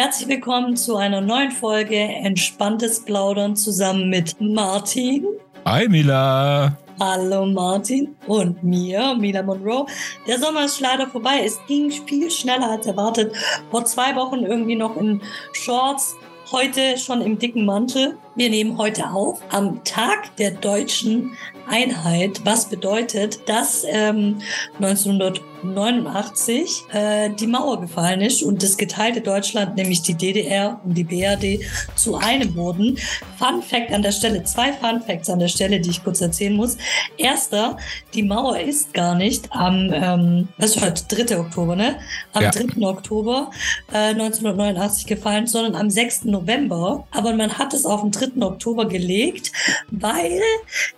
Herzlich willkommen zu einer neuen Folge Entspanntes Plaudern zusammen mit Martin. Hi Mila. Hallo Martin und mir, Mila Monroe. Der Sommer ist leider vorbei. Es ging viel schneller als erwartet. Vor zwei Wochen irgendwie noch in Shorts, heute schon im dicken Mantel. Wir nehmen heute auf am Tag der deutschen Einheit, was bedeutet, dass ähm, 1989 äh, die Mauer gefallen ist und das geteilte Deutschland, nämlich die DDR und die BRD, zu einem wurden. Fun Fact an der Stelle, zwei Fun Facts an der Stelle, die ich kurz erzählen muss. Erster, die Mauer ist gar nicht am, ähm, das ist heute 3. Oktober, ne? Am ja. 3. Oktober äh, 1989 gefallen, sondern am 6. November. Aber man hat es auf den 3. Oktober gelegt, weil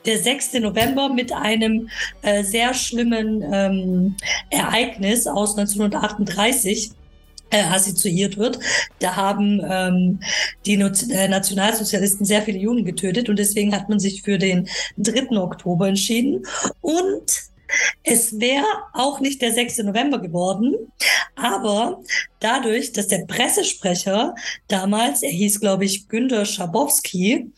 der 6. November mit einem äh, sehr schlimmen ähm, Ereignis aus 1938 äh, assoziiert wird. Da haben ähm, die äh, Nationalsozialisten sehr viele Juden getötet und deswegen hat man sich für den 3. Oktober entschieden. Und es wäre auch nicht der 6. November geworden, aber dadurch, dass der Pressesprecher damals, er hieß, glaube ich, Günter Schabowski,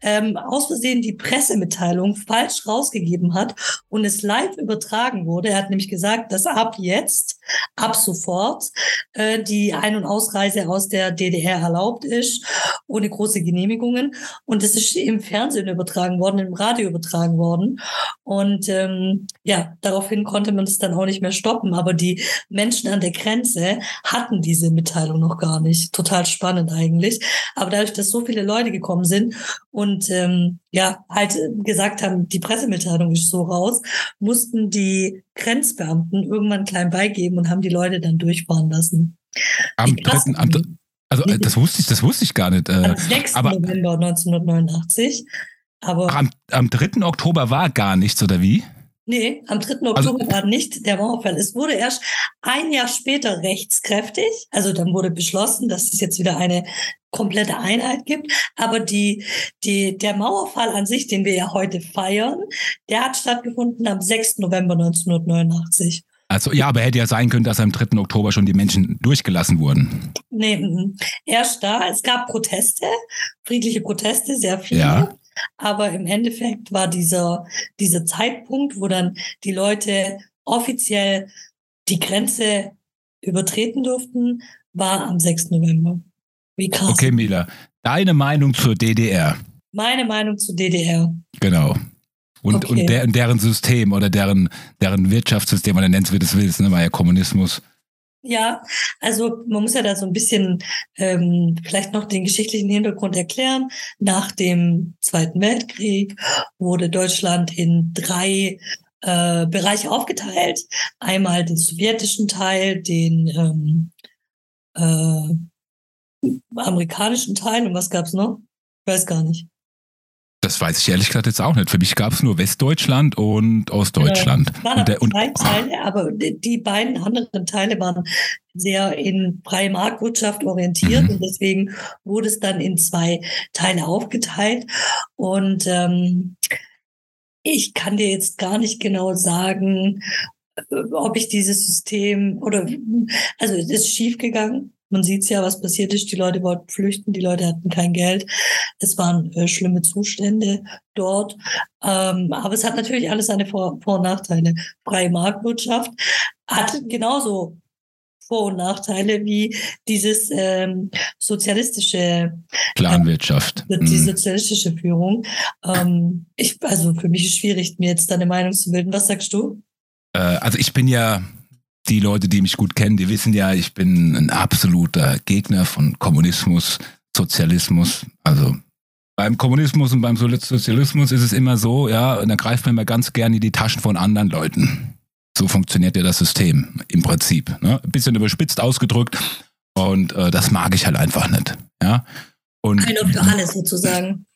ähm, aus Versehen die Pressemitteilung falsch rausgegeben hat und es live übertragen wurde. Er hat nämlich gesagt, dass ab jetzt, ab sofort, äh, die Ein- und Ausreise aus der DDR erlaubt ist, ohne große Genehmigungen. Und es ist im Fernsehen übertragen worden, im Radio übertragen worden. Und ähm, ja, daraufhin konnte man es dann auch nicht mehr stoppen. Aber die Menschen an der Grenze hatten diese Mitteilung noch gar nicht. Total spannend eigentlich. Aber dadurch, dass so viele Leute gekommen sind und ähm, ja, halt gesagt haben, die Pressemitteilung ist so raus, mussten die Grenzbeamten irgendwann klein beigeben und haben die Leute dann durchfahren lassen. Am dritten, am, also das wusste ich, das wusste ich gar nicht. Äh, am 6. Aber, November 1989. Aber am, am 3. Oktober war gar nichts, oder wie? Nee, am 3. Also Oktober also, war nicht der Mauerfall. Es wurde erst ein Jahr später rechtskräftig. Also dann wurde beschlossen, dass es jetzt wieder eine komplette Einheit gibt. Aber die, die, der Mauerfall an sich, den wir ja heute feiern, der hat stattgefunden am 6. November 1989. Also ja, aber hätte ja sein können, dass am 3. Oktober schon die Menschen durchgelassen wurden. Nee, erst da. Es gab Proteste, friedliche Proteste, sehr viele. Ja. Aber im Endeffekt war dieser, dieser Zeitpunkt, wo dann die Leute offiziell die Grenze übertreten durften, war am 6. November. Wie krass. Okay, Mila, deine Meinung zur DDR? Meine Meinung zur DDR. Genau. Und, okay. und der, deren System oder deren, deren Wirtschaftssystem, oder nennst wie du es willst, ne, war ja Kommunismus. Ja, also man muss ja da so ein bisschen ähm, vielleicht noch den geschichtlichen Hintergrund erklären. Nach dem Zweiten Weltkrieg wurde Deutschland in drei äh, Bereiche aufgeteilt. Einmal den sowjetischen Teil, den ähm, äh, amerikanischen Teil und was gab's noch? Ich weiß gar nicht. Das weiß ich ehrlich gesagt jetzt auch nicht. Für mich gab es nur Westdeutschland und Ostdeutschland. Waren und der, und, drei Teile, aber die beiden anderen Teile waren sehr in freie Marktwirtschaft orientiert mhm. und deswegen wurde es dann in zwei Teile aufgeteilt. Und ähm, ich kann dir jetzt gar nicht genau sagen, äh, ob ich dieses System oder also es ist schiefgegangen. Man sieht ja, was passiert ist. Die Leute wollten flüchten, die Leute hatten kein Geld. Es waren äh, schlimme Zustände dort. Ähm, aber es hat natürlich alles seine Vor-, Vor und Nachteile. Freie Marktwirtschaft hat genauso vor- und Nachteile wie dieses ähm, sozialistische Planwirtschaft. Äh, die mhm. sozialistische Führung. Ähm, ich, also für mich ist es schwierig, mir jetzt deine Meinung zu bilden. Was sagst du? Äh, also ich bin ja die Leute, die mich gut kennen, die wissen ja, ich bin ein absoluter Gegner von Kommunismus, Sozialismus. Also beim Kommunismus und beim Sozialismus ist es immer so, ja, und da greift man immer ganz gerne in die Taschen von anderen Leuten. So funktioniert ja das System im Prinzip. Ne? Ein bisschen überspitzt ausgedrückt. Und äh, das mag ich halt einfach nicht. Ja. Und, Ein und für alles sozusagen.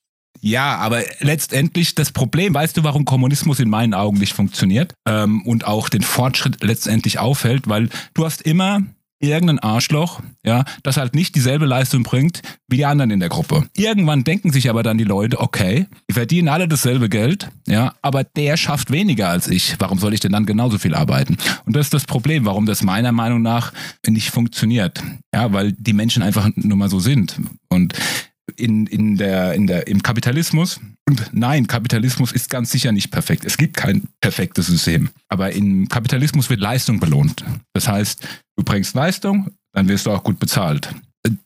Ja, aber letztendlich das Problem, weißt du, warum Kommunismus in meinen Augen nicht funktioniert ähm, und auch den Fortschritt letztendlich aufhält, weil du hast immer irgendein Arschloch, ja, das halt nicht dieselbe Leistung bringt wie die anderen in der Gruppe. Irgendwann denken sich aber dann die Leute, okay, die verdienen alle dasselbe Geld, ja, aber der schafft weniger als ich. Warum soll ich denn dann genauso viel arbeiten? Und das ist das Problem, warum das meiner Meinung nach nicht funktioniert. Ja, weil die Menschen einfach nur mal so sind. Und in, in der, in der, im Kapitalismus. Und nein, Kapitalismus ist ganz sicher nicht perfekt. Es gibt kein perfektes System. Aber im Kapitalismus wird Leistung belohnt. Das heißt, du bringst Leistung, dann wirst du auch gut bezahlt.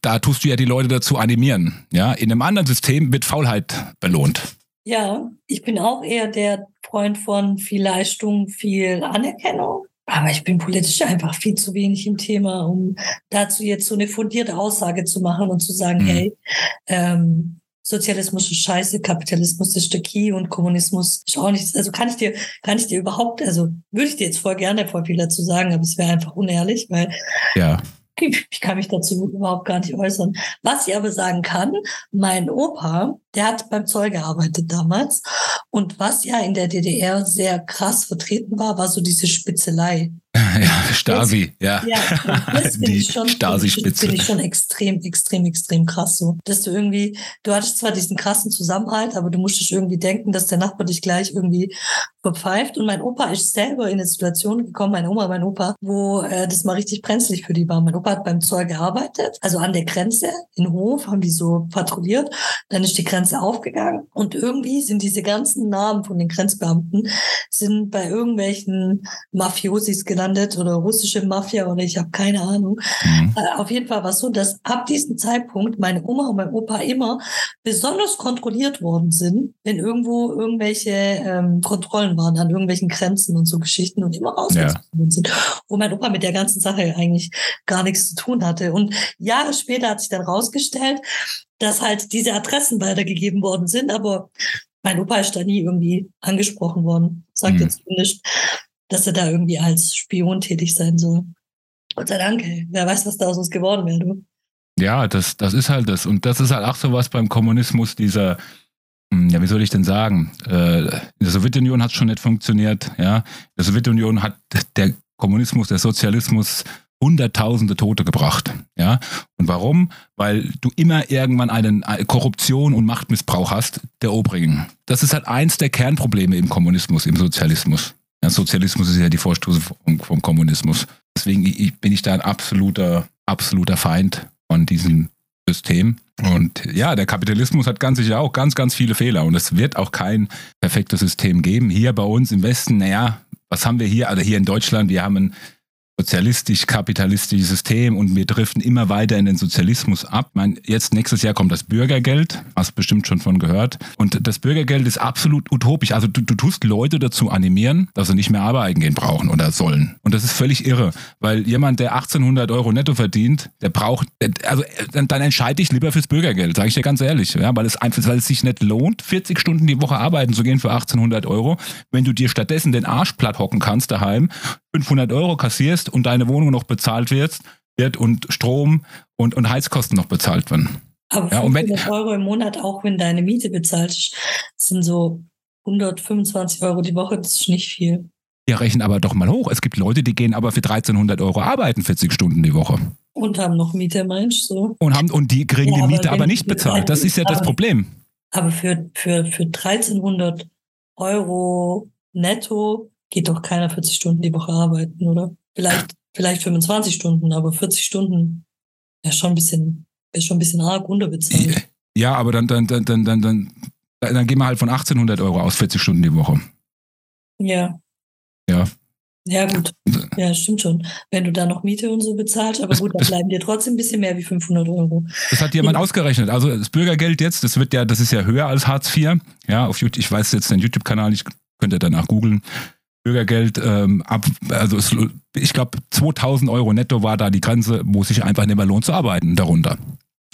Da tust du ja die Leute dazu animieren. Ja, in einem anderen System wird Faulheit belohnt. Ja, ich bin auch eher der Freund von viel Leistung, viel Anerkennung. Aber ich bin politisch einfach viel zu wenig im Thema, um dazu jetzt so eine fundierte Aussage zu machen und zu sagen, mhm. hey, ähm, Sozialismus ist scheiße, Kapitalismus ist der Key und Kommunismus ist auch nichts. Also kann ich dir, kann ich dir überhaupt, also würde ich dir jetzt voll gerne voll viel dazu sagen, aber es wäre einfach unehrlich, weil ja. ich kann mich dazu überhaupt gar nicht äußern. Was ich aber sagen kann, mein Opa, der hat beim Zoll gearbeitet damals. Und was ja in der DDR sehr krass vertreten war, war so diese Spitzelei. Ja, Stasi, ja. ja das finde ich schon, finde ich schon extrem, extrem, extrem krass so. Dass du irgendwie, du hattest zwar diesen krassen Zusammenhalt, aber du musstest irgendwie denken, dass der Nachbar dich gleich irgendwie verpfeift. Und mein Opa ist selber in eine Situation gekommen, meine Oma, mein Opa, wo äh, das mal richtig brenzlig für die war. Mein Opa hat beim Zoll gearbeitet, also an der Grenze in Hof, haben die so patrouilliert. Dann ist die Grenze aufgegangen und irgendwie sind diese ganzen Namen von den Grenzbeamten sind bei irgendwelchen Mafiosis gelandet oder russische Mafia oder ich habe keine Ahnung. Mhm. Äh, auf jeden Fall war es so, dass ab diesem Zeitpunkt meine Oma und mein Opa immer besonders kontrolliert worden sind, wenn irgendwo irgendwelche ähm, Kontrollen waren an irgendwelchen Grenzen und so Geschichten und immer rausgezogen ja. sind, wo mein Opa mit der ganzen Sache eigentlich gar nichts zu tun hatte. Und Jahre später hat sich dann rausgestellt, dass halt diese Adressen weitergegeben worden sind, aber mein Opa ist da nie irgendwie angesprochen worden. Sagt mhm. jetzt nicht, dass er da irgendwie als Spion tätig sein soll. Gott sei Dank, wer weiß, was da aus uns geworden wäre, du. Ja, das, das ist halt das. Und das ist halt auch so was beim Kommunismus, dieser, hm, ja, wie soll ich denn sagen? Äh, in der Sowjetunion hat es schon nicht funktioniert, ja. In der Sowjetunion hat der Kommunismus, der Sozialismus Hunderttausende Tote gebracht. Ja? Und warum? Weil du immer irgendwann einen Korruption und Machtmissbrauch hast der Obrigen. Das ist halt eins der Kernprobleme im Kommunismus, im Sozialismus. Ja, Sozialismus ist ja die Vorstufe vom, vom Kommunismus. Deswegen bin ich da ein absoluter, absoluter Feind von diesem System. Und ja, der Kapitalismus hat ganz sicher auch ganz, ganz viele Fehler. Und es wird auch kein perfektes System geben. Hier bei uns im Westen, naja, was haben wir hier? Also hier in Deutschland, wir haben ein sozialistisch-kapitalistisches System und wir driften immer weiter in den Sozialismus ab. Ich meine, jetzt nächstes Jahr kommt das Bürgergeld, hast bestimmt schon von gehört. Und das Bürgergeld ist absolut utopisch. Also du, du tust Leute dazu animieren, dass sie nicht mehr arbeiten gehen brauchen oder sollen. Und das ist völlig irre, weil jemand, der 1800 Euro netto verdient, der braucht, also dann, dann entscheide ich lieber fürs Bürgergeld, sage ich dir ganz ehrlich, ja, weil es einfach, weil es sich nicht lohnt, 40 Stunden die Woche arbeiten zu gehen für 1800 Euro, wenn du dir stattdessen den Arsch platt hocken kannst daheim, 500 Euro kassierst und deine Wohnung noch bezahlt wird, wird und Strom und, und Heizkosten noch bezahlt werden. Aber 500 ja, wenn, Euro im Monat, auch wenn deine Miete bezahlt ist, sind so 125 Euro die Woche, das ist nicht viel. Ja, rechnen aber doch mal hoch. Es gibt Leute, die gehen aber für 1300 Euro arbeiten, 40 Stunden die Woche. Und haben noch Miete, meinst du? Und, haben, und die kriegen ja, die Miete aber, aber nicht bezahlt. Das ist ja das Problem. Aber für, für, für 1300 Euro netto geht doch keiner 40 Stunden die Woche arbeiten, oder? Vielleicht, vielleicht 25 Stunden, aber 40 Stunden ist schon ein bisschen, ist schon ein bisschen arg unterbezahlt. Ja, aber dann, dann, dann, dann, dann, dann, dann gehen wir halt von 1800 Euro aus, 40 Stunden die Woche. Ja. Ja. Ja, gut. Ja, stimmt schon. Wenn du da noch Miete und so bezahlst, aber gut, dann bleiben dir trotzdem ein bisschen mehr wie 500 Euro. Das hat jemand ja. ausgerechnet. Also das Bürgergeld jetzt, das wird ja, das ist ja höher als Hartz IV. Ja, auf YouTube, ich weiß jetzt den YouTube-Kanal nicht, könnt ihr danach googeln. Bürgergeld ähm, ab, also es, ich glaube 2000 Euro netto war da die Grenze, wo sich einfach nicht mehr lohnt zu arbeiten darunter.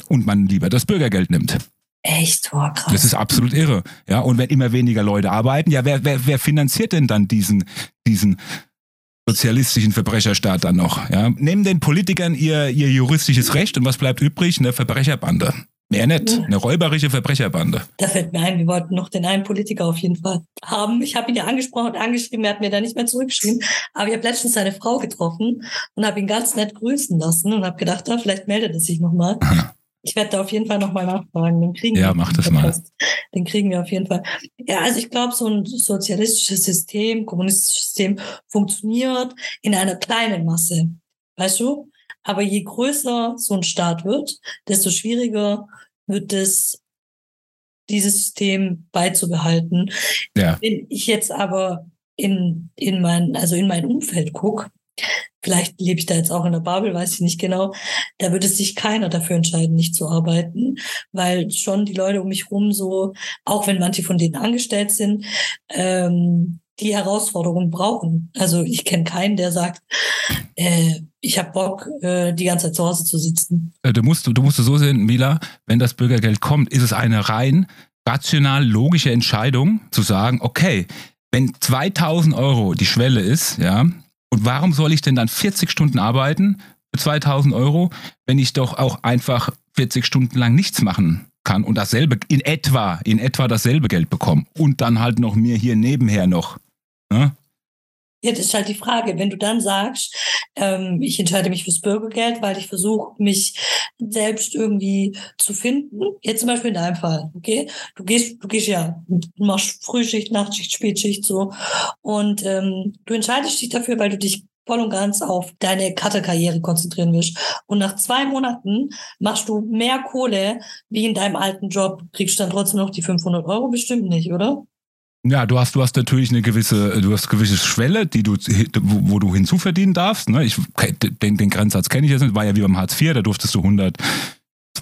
Und man lieber das Bürgergeld nimmt. Echt? Oh, krass. Das ist absolut irre. Ja, und wenn immer weniger Leute arbeiten, ja, wer, wer, wer finanziert denn dann diesen, diesen sozialistischen Verbrecherstaat dann noch? Ja, nehmen den Politikern ihr, ihr juristisches Recht und was bleibt übrig? Eine Verbrecherbande. Mehr nicht. Eine räuberische Verbrecherbande. Da fällt mir ein, wir wollten noch den einen Politiker auf jeden Fall haben. Ich habe ihn ja angesprochen und angeschrieben, er hat mir da nicht mehr zurückgeschrieben. Aber ich habe letztens seine Frau getroffen und habe ihn ganz nett grüßen lassen und habe gedacht, ah, vielleicht meldet er sich nochmal. Ich werde da auf jeden Fall nochmal nachfragen. Den kriegen ja, mach das mal. Den kriegen wir auf jeden Fall. Ja, also ich glaube, so ein sozialistisches System, kommunistisches System funktioniert in einer kleinen Masse. Weißt du? Aber je größer so ein Staat wird, desto schwieriger wird es, dieses System beizubehalten. Ja. Wenn ich jetzt aber in, in mein, also in mein Umfeld gucke, vielleicht lebe ich da jetzt auch in der Babel, weiß ich nicht genau, da würde sich keiner dafür entscheiden, nicht zu arbeiten, weil schon die Leute um mich rum so, auch wenn manche von denen angestellt sind, ähm, die Herausforderung brauchen. Also ich kenne keinen, der sagt, äh, ich habe Bock, äh, die ganze Zeit zu Hause zu sitzen. Äh, du musst, du musst so sehen, Mila, wenn das Bürgergeld kommt, ist es eine rein rational logische Entscheidung zu sagen, okay, wenn 2000 Euro die Schwelle ist, ja, und warum soll ich denn dann 40 Stunden arbeiten für 2000 Euro, wenn ich doch auch einfach 40 Stunden lang nichts machen kann und dasselbe, in etwa, in etwa dasselbe Geld bekomme und dann halt noch mir hier nebenher noch. Ne? Ja, das ist halt die Frage. Wenn du dann sagst, ähm, ich entscheide mich fürs Bürgergeld, weil ich versuche, mich selbst irgendwie zu finden. Jetzt zum Beispiel in deinem Fall, okay? Du gehst, du gehst ja, machst Frühschicht, Nachtschicht, Spätschicht so. Und ähm, du entscheidest dich dafür, weil du dich voll und ganz auf deine Cutterkarriere konzentrieren willst. Und nach zwei Monaten machst du mehr Kohle wie in deinem alten Job. Kriegst dann trotzdem noch die 500 Euro? Bestimmt nicht, oder? Ja, du hast, du hast natürlich eine gewisse, du hast gewisse Schwelle, die du, wo, wo du hinzuverdienen darfst. Ne? Ich, den, den Grenzsatz kenne ich jetzt nicht, war ja wie beim Hartz IV, da durftest du 100,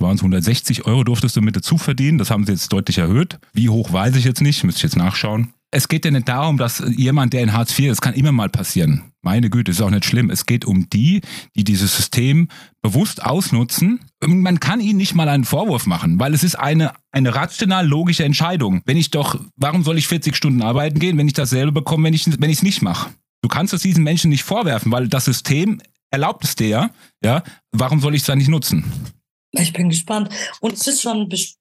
160 Euro durftest du mit dazu verdienen. Das haben sie jetzt deutlich erhöht. Wie hoch weiß ich jetzt nicht, müsste ich jetzt nachschauen es geht ja nicht darum, dass jemand, der in Hartz IV, das kann immer mal passieren. Meine Güte, ist auch nicht schlimm. Es geht um die, die dieses System bewusst ausnutzen. Man kann ihnen nicht mal einen Vorwurf machen, weil es ist eine, eine rational logische Entscheidung. Wenn ich doch, warum soll ich 40 Stunden arbeiten gehen, wenn ich dasselbe bekomme, wenn ich wenn es nicht mache? Du kannst es diesen Menschen nicht vorwerfen, weil das System erlaubt es dir. Ja, warum soll ich es dann nicht nutzen? Ich bin gespannt. Und es ist schon bes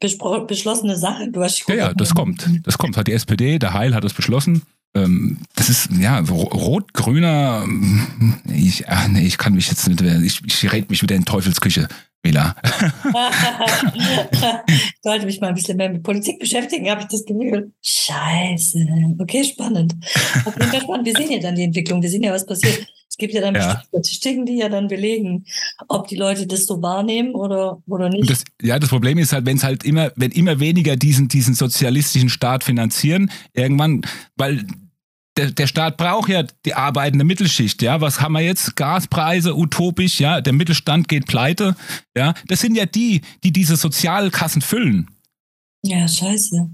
beschlossene Sache. Du hast ja, ja, das kommt. Das kommt. Hat die SPD, der Heil hat es beschlossen. Ähm, das ist, ja, rot-grüner. Ich, ach nee, ich kann mich jetzt nicht. Ich, ich rede mich wieder in Teufelsküche. Mila. ich sollte mich mal ein bisschen mehr mit Politik beschäftigen, habe ich das Gefühl. Scheiße. Okay, spannend. Auf jeden Fall spannend. Wir sehen ja dann die Entwicklung. Wir sehen ja, was passiert gibt ja dann ja. Statistiken, die ja dann belegen, ob die Leute das so wahrnehmen oder, oder nicht. Das, ja, das Problem ist halt, wenn es halt immer, wenn immer weniger diesen, diesen sozialistischen Staat finanzieren, irgendwann, weil der, der Staat braucht ja die arbeitende Mittelschicht, ja. Was haben wir jetzt? Gaspreise utopisch, ja. Der Mittelstand geht pleite, ja. Das sind ja die, die diese Sozialkassen füllen. Ja, scheiße.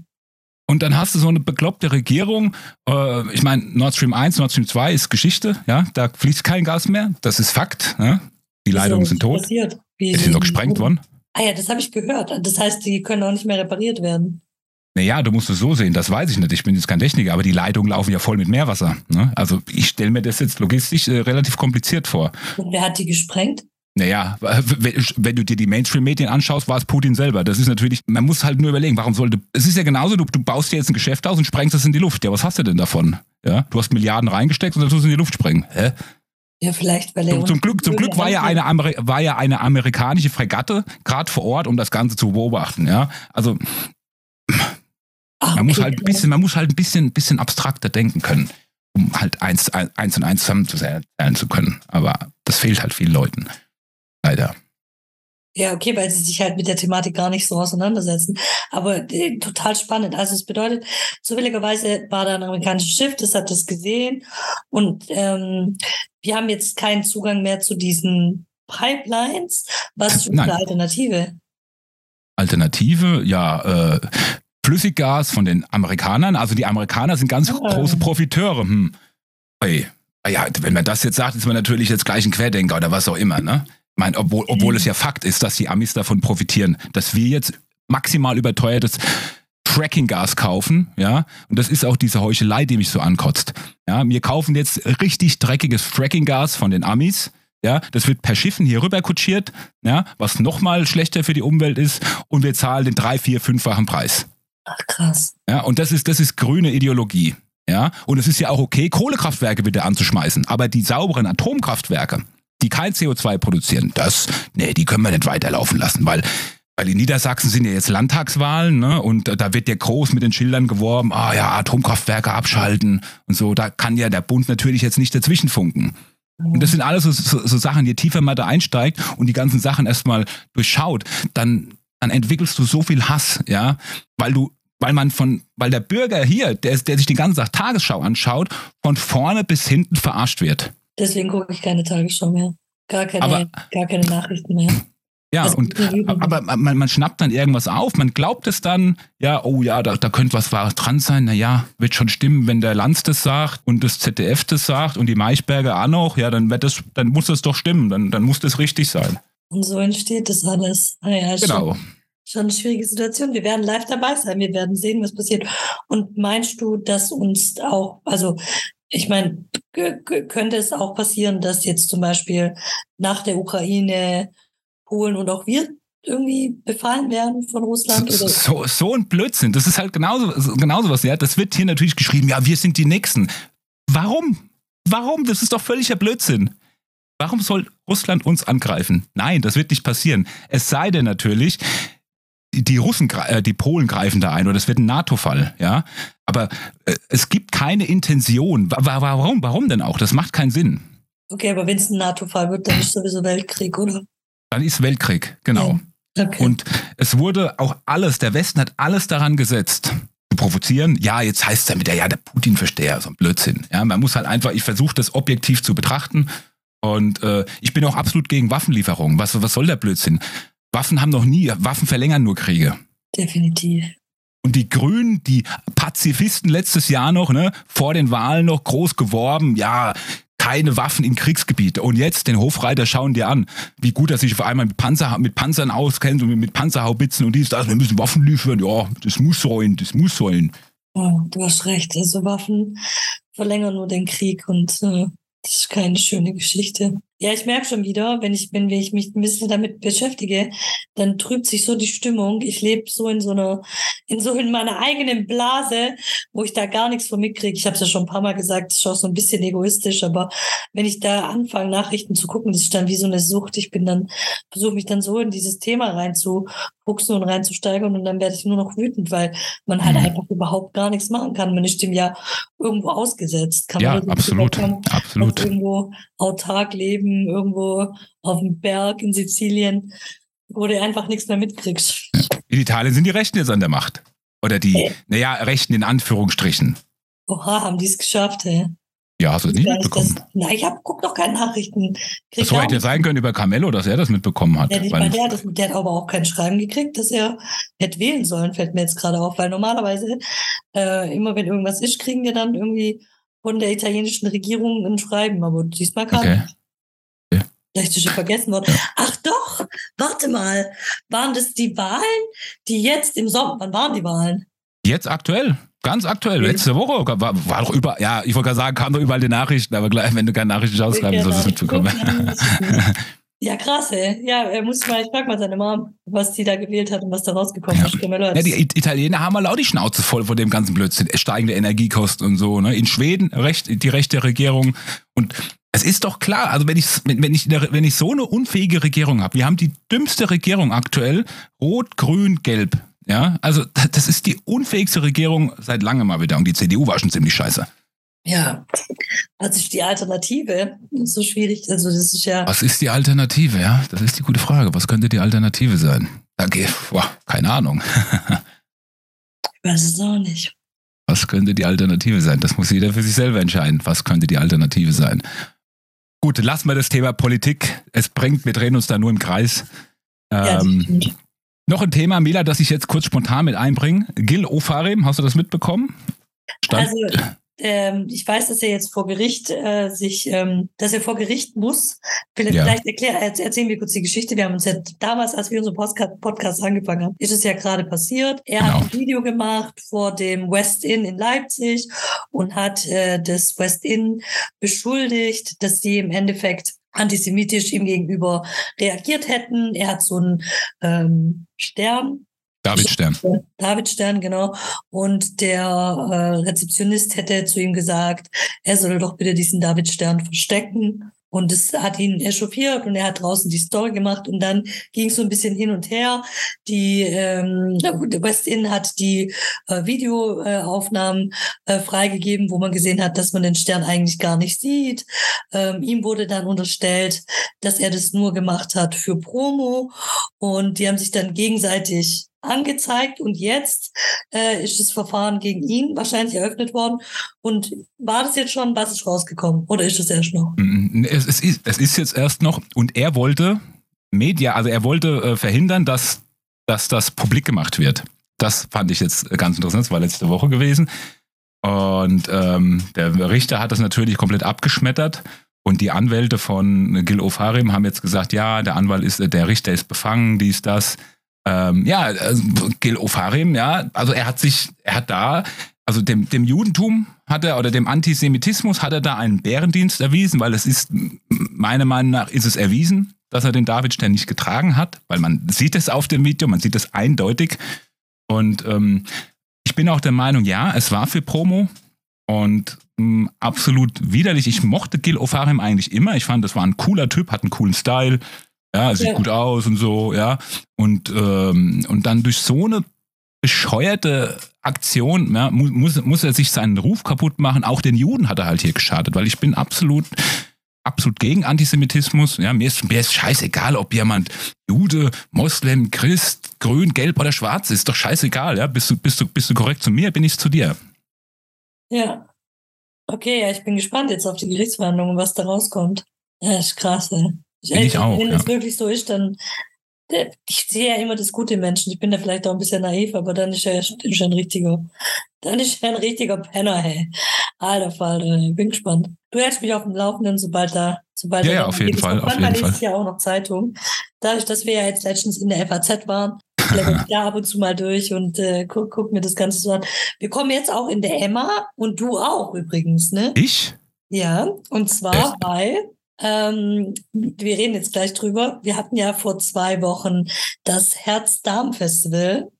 Und dann hast du so eine bekloppte Regierung. Äh, ich meine, Nord Stream 1, Nord Stream 2 ist Geschichte, ja. Da fließt kein Gas mehr. Das ist Fakt. Ja? Die Leitungen sind tot. Passiert? Wie, die sind doch gesprengt worden. Ah ja, das habe ich gehört. Das heißt, die können auch nicht mehr repariert werden. Naja, du musst es so sehen, das weiß ich nicht. Ich bin jetzt kein Techniker, aber die Leitungen laufen ja voll mit Meerwasser. Ne? Also ich stelle mir das jetzt logistisch äh, relativ kompliziert vor. Und wer hat die gesprengt? Naja, wenn du dir die Mainstream-Medien anschaust, war es Putin selber. Das ist natürlich, man muss halt nur überlegen, warum sollte, es ist ja genauso, du, du baust dir jetzt ein Geschäft aus und sprengst es in die Luft. Ja, was hast du denn davon? Ja, du hast Milliarden reingesteckt und dann tust du es in die Luft sprengen. Hä? Ja, vielleicht, weil zum, zum Glück, zum Glück war ja eine, war ja eine amerikanische Fregatte gerade vor Ort, um das Ganze zu beobachten. Ja, also Ach, man okay. muss halt ein bisschen, man muss halt ein bisschen, bisschen abstrakter denken können, um halt eins, eins und eins zusammenzuzählen zu können. Aber das fehlt halt vielen Leuten. Leider. Ja, okay, weil sie sich halt mit der Thematik gar nicht so auseinandersetzen. Aber äh, total spannend. Also es bedeutet, zufälligerweise war da ein amerikanisches Schiff, das hat das gesehen. Und ähm, wir haben jetzt keinen Zugang mehr zu diesen Pipelines. Was ist eine Alternative? Alternative, ja, äh, Flüssiggas von den Amerikanern. Also die Amerikaner sind ganz ah. große Profiteure. Hm. Hey, ja, wenn man das jetzt sagt, ist man natürlich jetzt gleich ein Querdenker oder was auch immer, ne? Meine, obwohl, obwohl mhm. es ja Fakt ist, dass die Amis davon profitieren, dass wir jetzt maximal überteuertes Fracking-Gas kaufen, ja, und das ist auch diese Heuchelei, die mich so ankotzt. Ja, wir kaufen jetzt richtig dreckiges Fracking-Gas von den Amis, Ja, das wird per Schiffen hier rüber kutschiert, ja, was nochmal schlechter für die Umwelt ist und wir zahlen den drei, vier, fünffachen Preis. Ach krass. Ja, und das ist, das ist grüne Ideologie. Ja, und es ist ja auch okay, Kohlekraftwerke wieder anzuschmeißen, aber die sauberen Atomkraftwerke, die kein CO2 produzieren, das, nee, die können wir nicht weiterlaufen lassen, weil weil in Niedersachsen sind ja jetzt Landtagswahlen, ne? Und da wird ja groß mit den Schildern geworben, ah ja, Atomkraftwerke abschalten und so. Da kann ja der Bund natürlich jetzt nicht dazwischenfunken. Und das sind alles so, so, so Sachen, je tiefer man da einsteigt und die ganzen Sachen erstmal durchschaut, dann, dann entwickelst du so viel Hass, ja, weil du, weil man von, weil der Bürger hier, der, der sich den ganzen Tag Tagesschau anschaut, von vorne bis hinten verarscht wird. Deswegen gucke ich keine Tagesschau mehr. Gar keine, aber, gar keine Nachrichten mehr. Ja, also, und, aber man, man, schnappt dann irgendwas auf, man glaubt es dann, ja, oh ja, da, da könnte was Wahres dran sein. Naja, wird schon stimmen, wenn der Lanz das sagt und das ZDF das sagt und die Maichberger auch noch, ja, dann wird das, dann muss das doch stimmen, dann, dann muss das richtig sein. Und so entsteht das alles. Ah, ja, genau. Schon, schon eine schwierige Situation. Wir werden live dabei sein, wir werden sehen, was passiert. Und meinst du, dass uns auch, also ich meine, könnte es auch passieren, dass jetzt zum Beispiel nach der Ukraine Polen und auch wir irgendwie befallen werden von Russland? So, so, so, ein Blödsinn. Das ist halt genauso, genauso was. Ja, das wird hier natürlich geschrieben. Ja, wir sind die Nächsten. Warum? Warum? Das ist doch völliger Blödsinn. Warum soll Russland uns angreifen? Nein, das wird nicht passieren. Es sei denn natürlich, die Russen, äh, die Polen greifen da ein oder es wird ein NATO-Fall, ja. Aber äh, es gibt keine Intention. Warum? Warum denn auch? Das macht keinen Sinn. Okay, aber wenn es ein NATO-Fall wird, dann ist sowieso Weltkrieg, oder? Dann ist Weltkrieg, genau. Okay. Und es wurde auch alles, der Westen hat alles daran gesetzt, zu provozieren. Ja, jetzt heißt es dann wieder, ja, der Putin-Versteher, so ein Blödsinn. Ja, man muss halt einfach, ich versuche das objektiv zu betrachten. Und äh, ich bin auch absolut gegen Waffenlieferungen. Was, was soll der Blödsinn? Waffen haben noch nie, Waffen verlängern nur Kriege. Definitiv. Und die Grünen, die Pazifisten letztes Jahr noch, ne, vor den Wahlen noch groß geworben, ja, keine Waffen in Kriegsgebiete. Und jetzt den Hofreiter schauen dir an, wie gut er sich auf einmal mit, Panzer, mit Panzern auskennt und mit Panzerhaubitzen und dies, das. Wir müssen Waffen liefern. Ja, das muss sollen, das muss sollen. Ja, du hast recht. Also Waffen verlängern nur den Krieg und äh, das ist keine schöne Geschichte. Ja, ich merke schon wieder, wenn ich, wenn ich mich ein bisschen damit beschäftige, dann trübt sich so die Stimmung. Ich lebe so in so einer, in so in meiner eigenen Blase, wo ich da gar nichts von mitkriege. Ich habe es ja schon ein paar Mal gesagt, das ist auch so ein bisschen egoistisch, aber wenn ich da anfange, Nachrichten zu gucken, das ist dann wie so eine Sucht. Ich bin dann, versuche mich dann so in dieses Thema reinzufuchsen und reinzusteigern und dann werde ich nur noch wütend, weil man halt mhm. einfach überhaupt gar nichts machen kann. Man ist dem ja irgendwo ausgesetzt. Kann ja, man absolut, absolut. Irgendwo autark leben Leben irgendwo auf dem Berg in Sizilien, wo du einfach nichts mehr mitkriegst. In Italien sind die Rechten jetzt an der Macht. Oder die, hey. naja, Rechten in Anführungsstrichen. Oha, haben die es geschafft, ey. Ja, hast du es nicht mitbekommen? Das, nein, ich hab, guck doch keine Nachrichten. Krieg so hätte sein können über Carmelo, dass er das mitbekommen hat. Ja, nicht mal der, das, der hat aber auch kein Schreiben gekriegt, dass er hätte wählen sollen, fällt mir jetzt gerade auf. Weil normalerweise, äh, immer wenn irgendwas ist, kriegen wir dann irgendwie von der italienischen Regierung ein Schreiben, aber diesmal kann okay. nicht. Vielleicht ist schon vergessen worden. Ach doch, warte mal. Waren das die Wahlen, die jetzt im Sommer, wann waren die Wahlen? Jetzt aktuell. Ganz aktuell, letzte Woche war, war doch über, ja, ich wollte gerade sagen, kam doch überall die Nachrichten, aber gleich, wenn du keine Nachrichten schaust, schreiben, sollst du es mitbekommen. Ja, krass, ey. Ja, er muss mal, ich frag mal seine Mom, was die da gewählt hat und was da rausgekommen ja. ist. Ja, die Italiener haben mal auch die Schnauze voll von dem ganzen Blödsinn, steigende Energiekosten und so. Ne? In Schweden recht, die rechte Regierung und es ist doch klar, also wenn ich, wenn ich, wenn ich so eine unfähige Regierung habe, wir haben die dümmste Regierung aktuell, rot, grün, gelb. Ja, also das ist die unfähigste Regierung seit langem mal wieder und die CDU war schon ziemlich scheiße. Ja, ist die Alternative? So schwierig, also das ist ja. Was ist die Alternative, ja? Das ist die gute Frage. Was könnte die Alternative sein? Danke, boah, keine Ahnung. ich weiß es auch nicht. Was könnte die Alternative sein? Das muss jeder für sich selber entscheiden. Was könnte die Alternative sein? Gut, lassen wir das Thema Politik. Es bringt, wir drehen uns da nur im Kreis. Ähm, ja, noch ein Thema, Mila, das ich jetzt kurz spontan mit einbringe. Gil Ofarim, hast du das mitbekommen? Stand, also, ähm, ich weiß, dass er jetzt vor Gericht äh, sich, ähm, dass er vor Gericht muss. Vielleicht, ja. vielleicht erklär, erzählen wir kurz die Geschichte. Wir haben uns ja damals, als wir unseren Podcast, Podcast angefangen haben, ist es ja gerade passiert. Er genau. hat ein Video gemacht vor dem West Inn in Leipzig und hat äh, das West Inn beschuldigt, dass sie im Endeffekt antisemitisch ihm gegenüber reagiert hätten. Er hat so einen ähm, Stern. David Stern. David Stern, genau. Und der äh, Rezeptionist hätte zu ihm gesagt, er solle doch bitte diesen David Stern verstecken. Und es hat ihn echauffiert und er hat draußen die Story gemacht und dann ging es so ein bisschen hin und her. Die ähm, Westin hat die äh, Videoaufnahmen äh, freigegeben, wo man gesehen hat, dass man den Stern eigentlich gar nicht sieht. Ähm, ihm wurde dann unterstellt, dass er das nur gemacht hat für Promo und die haben sich dann gegenseitig angezeigt und jetzt äh, ist das Verfahren gegen ihn wahrscheinlich eröffnet worden. Und war das jetzt schon, was ist rausgekommen oder ist es erst noch? Mm, es, es, ist, es ist jetzt erst noch und er wollte Media, also er wollte äh, verhindern, dass, dass das publik gemacht wird. Das fand ich jetzt ganz interessant, das war letzte Woche gewesen. Und ähm, der Richter hat das natürlich komplett abgeschmettert. Und die Anwälte von Gil Ofarim haben jetzt gesagt, ja, der Anwalt ist, der Richter ist befangen, dies, das. Ähm, ja, also Gil Ofarim, ja, also er hat sich, er hat da, also dem, dem Judentum hat er oder dem Antisemitismus hat er da einen Bärendienst erwiesen, weil es ist, meiner Meinung nach, ist es erwiesen, dass er den Davidstern nicht getragen hat, weil man sieht es auf dem Video, man sieht es eindeutig. Und ähm, ich bin auch der Meinung, ja, es war für Promo und mh, absolut widerlich. Ich mochte Gil Ofarim eigentlich immer. Ich fand, das war ein cooler Typ, hat einen coolen Style. Ja, sieht ja. gut aus und so, ja. Und, ähm, und dann durch so eine bescheuerte Aktion, ja, muss, muss er sich seinen Ruf kaputt machen. Auch den Juden hat er halt hier geschadet, weil ich bin absolut, absolut gegen Antisemitismus. Ja, mir ist, mir ist scheißegal, ob jemand Jude, Moslem, Christ, grün, gelb oder schwarz ist. Doch scheißegal, ja. Bist du, bist du, bist du korrekt zu mir, bin ich zu dir. Ja. Okay, ja, ich bin gespannt jetzt auf die Gerichtsverhandlungen, was da rauskommt. Ja, ist krass, ey. Ich, ich auch, wenn ja. es wirklich so ist, dann ich sehe ja immer das Gute im Menschen. Ich bin da vielleicht auch ein bisschen naiv, aber dann ist er, ist ein richtiger, dann ist er ein richtiger Penner, hey. Alter Falter, ich bin gespannt. Du hältst mich auf dem Laufenden, sobald da, sobald ja, ja, auf jeden Fall, auf jeden Fall. ja auch noch Zeitung. Dadurch, dass wir ja jetzt letztens in der FAZ waren, ich da ab und zu mal durch und äh, guck, guck mir das Ganze so an. Wir kommen jetzt auch in der Emma und du auch übrigens, ne? Ich? Ja, und zwar, Echt? weil ähm, wir reden jetzt gleich drüber. Wir hatten ja vor zwei Wochen das Herz-Darm-Festival.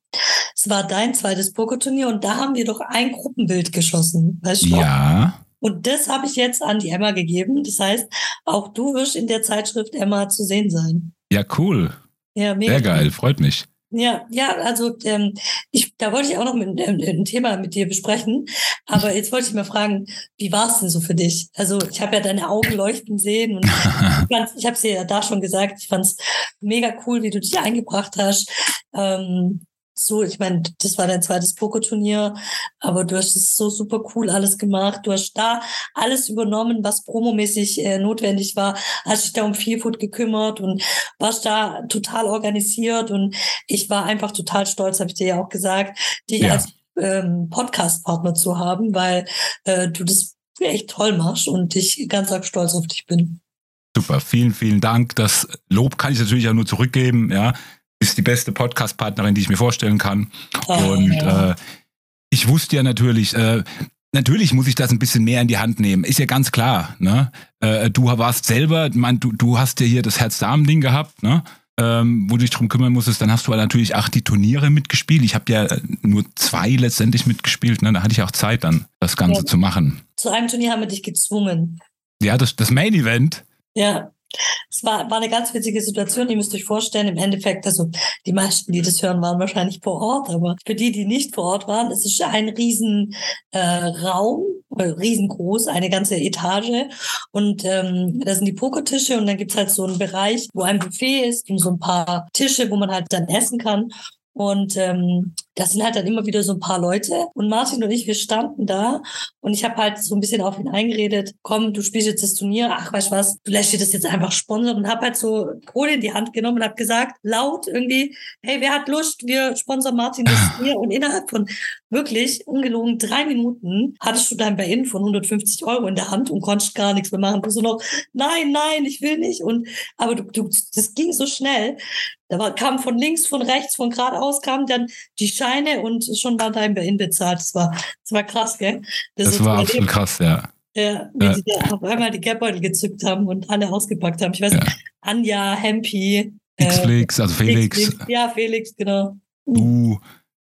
Es war dein zweites Pokerturnier und da haben wir doch ein Gruppenbild geschossen. Weißt du? Ja. Und das habe ich jetzt an die Emma gegeben. Das heißt, auch du wirst in der Zeitschrift Emma zu sehen sein. Ja, cool. Ja, mega. Sehr geil, freut mich. Ja, ja, also ähm, ich, da wollte ich auch noch mit, ähm, ein Thema mit dir besprechen. Aber jetzt wollte ich mal fragen, wie war es denn so für dich? Also ich habe ja deine Augen leuchten sehen und ich habe es dir ja da schon gesagt, ich fand es mega cool, wie du dich eingebracht hast. Ähm, so, ich meine, das war dein zweites Pokerturnier, aber du hast es so super cool alles gemacht. Du hast da alles übernommen, was promomäßig äh, notwendig war, hast dich da um Feelfood gekümmert und warst da total organisiert und ich war einfach total stolz, habe ich dir ja auch gesagt, dich ja. als ähm, Podcast-Partner zu haben, weil äh, du das echt toll machst und ich ganz arg stolz auf dich bin. Super, vielen, vielen Dank. Das Lob kann ich natürlich auch nur zurückgeben. Ja, ist die beste Podcast-Partnerin, die ich mir vorstellen kann. Oh, und äh, ich wusste ja natürlich, äh, natürlich muss ich das ein bisschen mehr in die Hand nehmen. Ist ja ganz klar. Ne? Äh, du warst selber, mein, du, du hast ja hier das Herz-Darm-Ding gehabt, ne? Ähm, wo du dich drum kümmern musstest. Dann hast du natürlich auch die Turniere mitgespielt. Ich habe ja nur zwei letztendlich mitgespielt. Ne? Da hatte ich auch Zeit dann, das Ganze ja. zu machen. Zu einem Turnier haben wir dich gezwungen. Ja, das, das Main Event. Ja, es war, war eine ganz witzige Situation. Ihr müsst euch vorstellen, im Endeffekt, also die meisten, die das hören, waren wahrscheinlich vor Ort, aber für die, die nicht vor Ort waren, es ist ein riesen äh, Raum, äh, riesengroß, eine ganze Etage. Und ähm, da sind die Pokertische und dann gibt's halt so einen Bereich, wo ein Buffet ist und so ein paar Tische, wo man halt dann essen kann. Und ähm, das sind halt dann immer wieder so ein paar Leute. Und Martin und ich, wir standen da und ich habe halt so ein bisschen auf ihn eingeredet, komm, du spielst jetzt das Turnier, ach, weißt du was, du lässt dir das jetzt einfach sponsern und habe halt so Kohle in die Hand genommen und habe gesagt, laut irgendwie, hey, wer hat Lust, wir sponsern Martin das Turnier. Und innerhalb von wirklich ungelogen drei Minuten hattest du dein Buy-In von 150 Euro in der Hand und konntest gar nichts mehr machen. Du so noch, nein, nein, ich will nicht. Und aber du, du, das ging so schnell. Da war, kam von links, von rechts, von geradeaus kamen dann die Scheine und schon war dein Buy-In bezahlt. Das war, das war krass, gell? Das, das war absolut krass, ja. Ja, wie ja. sie da auf einmal die Geldbeutel gezückt haben und alle ausgepackt haben. Ich weiß nicht, Anja, Hempi. X-Flix, äh, also Felix. Felix. Ja, Felix, genau. Du,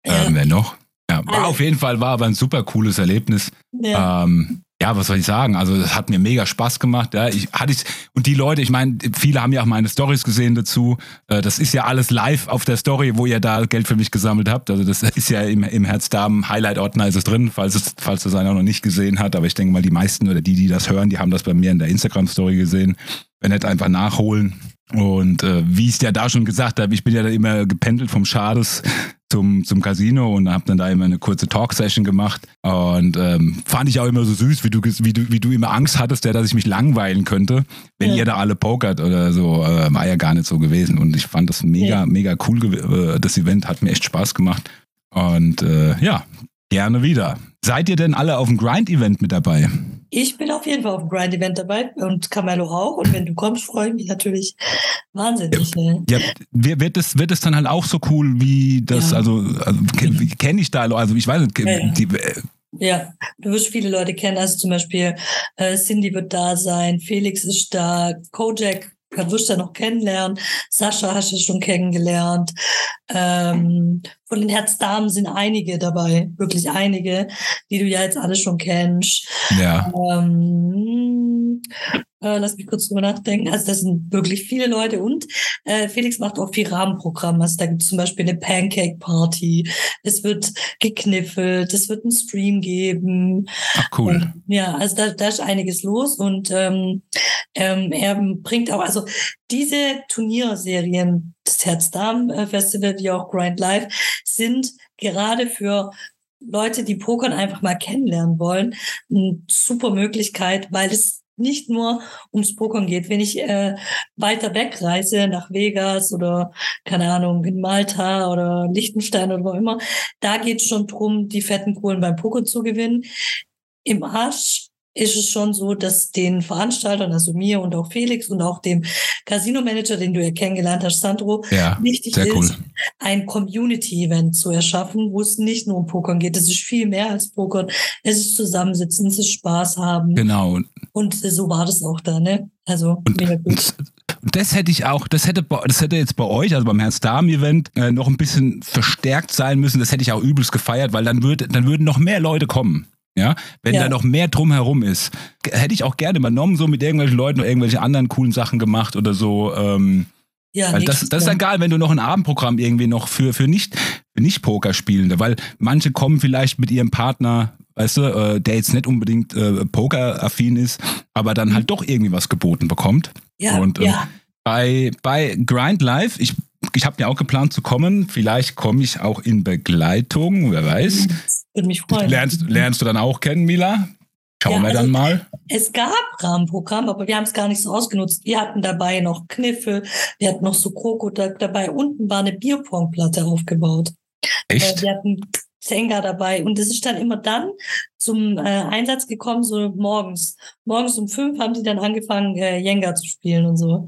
ähm, wer noch? Ja, war auf jeden Fall, war aber ein super cooles Erlebnis. Ja. Ähm, ja, was soll ich sagen? Also es hat mir mega Spaß gemacht. Ja, ich hatte ich und die Leute, ich meine, viele haben ja auch meine Stories gesehen dazu. Äh, das ist ja alles live auf der Story, wo ihr da Geld für mich gesammelt habt. Also das ist ja im, im Herzdarm Highlight Ordner ist es drin, falls es falls es einer noch nicht gesehen hat. Aber ich denke mal, die meisten oder die, die das hören, die haben das bei mir in der Instagram Story gesehen. Wenn nicht einfach nachholen. Und äh, wie ich es ja da schon gesagt habe, ich bin ja da immer gependelt vom Schades zum, zum Casino und habe dann da immer eine kurze Talk-Session gemacht. Und ähm, fand ich auch immer so süß, wie du, wie, du, wie du immer Angst hattest, ja, dass ich mich langweilen könnte, wenn ja. ihr da alle pokert oder so. Äh, war ja gar nicht so gewesen. Und ich fand das mega, ja. mega cool. Äh, das Event hat mir echt Spaß gemacht. Und äh, ja, gerne wieder. Seid ihr denn alle auf dem Grind-Event mit dabei? Ich bin auf jeden Fall auf dem Grind-Event dabei und Camelo auch. Und wenn du kommst, freue ich mich natürlich wahnsinnig. Ja, ja wird, es, wird es dann halt auch so cool wie das, ja. also, also kenne ich da, also ich weiß nicht, ja, die, äh, ja, du wirst viele Leute kennen. Also zum Beispiel äh, Cindy wird da sein, Felix ist da, Kojak wirst du ja noch kennenlernen. Sascha hast du schon kennengelernt. Ähm, von den Herzdamen sind einige dabei, wirklich einige, die du ja jetzt alle schon kennst. Ja. Ähm, äh, lass mich kurz drüber nachdenken. Also das sind wirklich viele Leute und äh, Felix macht auch viel Rahmenprogramm. Also da gibt es zum Beispiel eine Pancake-Party. Es wird gekniffelt, es wird einen Stream geben. Ach, cool. Und, ja, also da, da ist einiges los und ähm, ähm, er bringt auch, also diese Turnierserien, das Herz-Darm-Festival wie auch Grind Live, sind gerade für Leute, die Pokern einfach mal kennenlernen wollen, eine super Möglichkeit, weil es nicht nur ums Pokern geht. Wenn ich äh, weiter wegreise nach Vegas oder keine Ahnung in Malta oder Liechtenstein oder wo immer, da geht es schon drum, die fetten Kohlen beim Pokern zu gewinnen. Im Arsch ist es schon so, dass den Veranstaltern, also mir und auch Felix und auch dem Casino-Manager, den du ja kennengelernt hast, Sandro, ja, wichtig ist, cool. ein Community-Event zu erschaffen, wo es nicht nur um Pokern geht. Es ist viel mehr als Pokern. Es ist Zusammensitzen, es ist Spaß haben. Genau. Und so war das auch da, ne? Also, und, mega gut. Und das hätte ich auch, das hätte, das hätte jetzt bei euch, also beim Herz-Darm-Event, äh, noch ein bisschen verstärkt sein müssen. Das hätte ich auch übelst gefeiert, weil dann, würde, dann würden noch mehr Leute kommen. Ja, wenn ja. da noch mehr drumherum ist, hätte ich auch gerne übernommen, so mit irgendwelchen Leuten oder irgendwelche anderen coolen Sachen gemacht oder so. Ähm, ja, weil das, das ist egal, wenn du noch ein Abendprogramm irgendwie noch für, für nicht, für nicht Pokerspielende, weil manche kommen vielleicht mit ihrem Partner, weißt du, äh, der jetzt nicht unbedingt äh, Poker-affin ist, aber dann halt doch irgendwie was geboten bekommt. Ja, Und ähm, ja. bei, bei Grind Live, ich ich habe mir auch geplant zu kommen. Vielleicht komme ich auch in Begleitung, wer weiß. Würde mich freuen. Lernst, lernst du dann auch kennen, Mila? Schauen ja, wir also dann mal. Es gab Rahmenprogramm, aber wir haben es gar nicht so ausgenutzt. Wir hatten dabei noch Kniffe, wir hatten noch so Krokodil dabei. Unten war eine Bierpongplatte aufgebaut. Echt? Äh, wir hatten Zenga dabei. Und das ist dann immer dann zum äh, Einsatz gekommen, so morgens. Morgens um fünf haben sie dann angefangen, äh, Jenga zu spielen und so.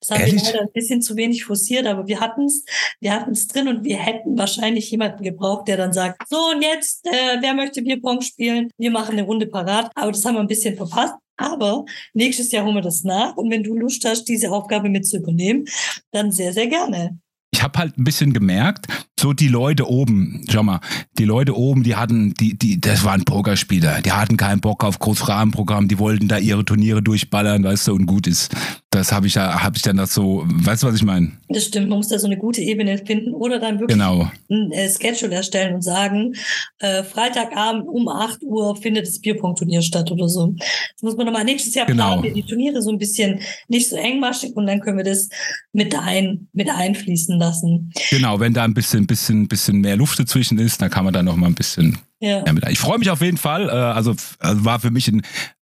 Das haben Ehrlich? wir leider ein bisschen zu wenig forciert, aber wir hatten es wir hatten's drin und wir hätten wahrscheinlich jemanden gebraucht, der dann sagt, so und jetzt, äh, wer möchte Bierpong spielen? Wir machen eine Runde parat. Aber das haben wir ein bisschen verpasst. Aber nächstes Jahr holen wir das nach. Und wenn du Lust hast, diese Aufgabe mit zu übernehmen, dann sehr, sehr gerne ich habe halt ein bisschen gemerkt, so die Leute oben, schau mal, die Leute oben, die hatten, die, die, das waren Pokerspieler, die hatten keinen Bock auf Großrahmenprogramm, die wollten da ihre Turniere durchballern, weißt du, und gut ist. Das habe ich ja, habe ich dann das so, weißt du, was ich meine? Das stimmt, man muss da so eine gute Ebene finden oder dann wirklich genau. ein äh, Schedule erstellen und sagen, äh, Freitagabend um 8 Uhr findet das Bierpunktturnier statt oder so. Das muss man nochmal nächstes Jahr genau. planen, wir die Turniere so ein bisschen nicht so engmaschig und dann können wir das mit ein, mit einfließen lassen. Genau, wenn da ein bisschen, bisschen, bisschen mehr Luft dazwischen ist, dann kann man da noch mal ein bisschen ja. mit Ich freue mich auf jeden Fall. Äh, also, also war für mich ein,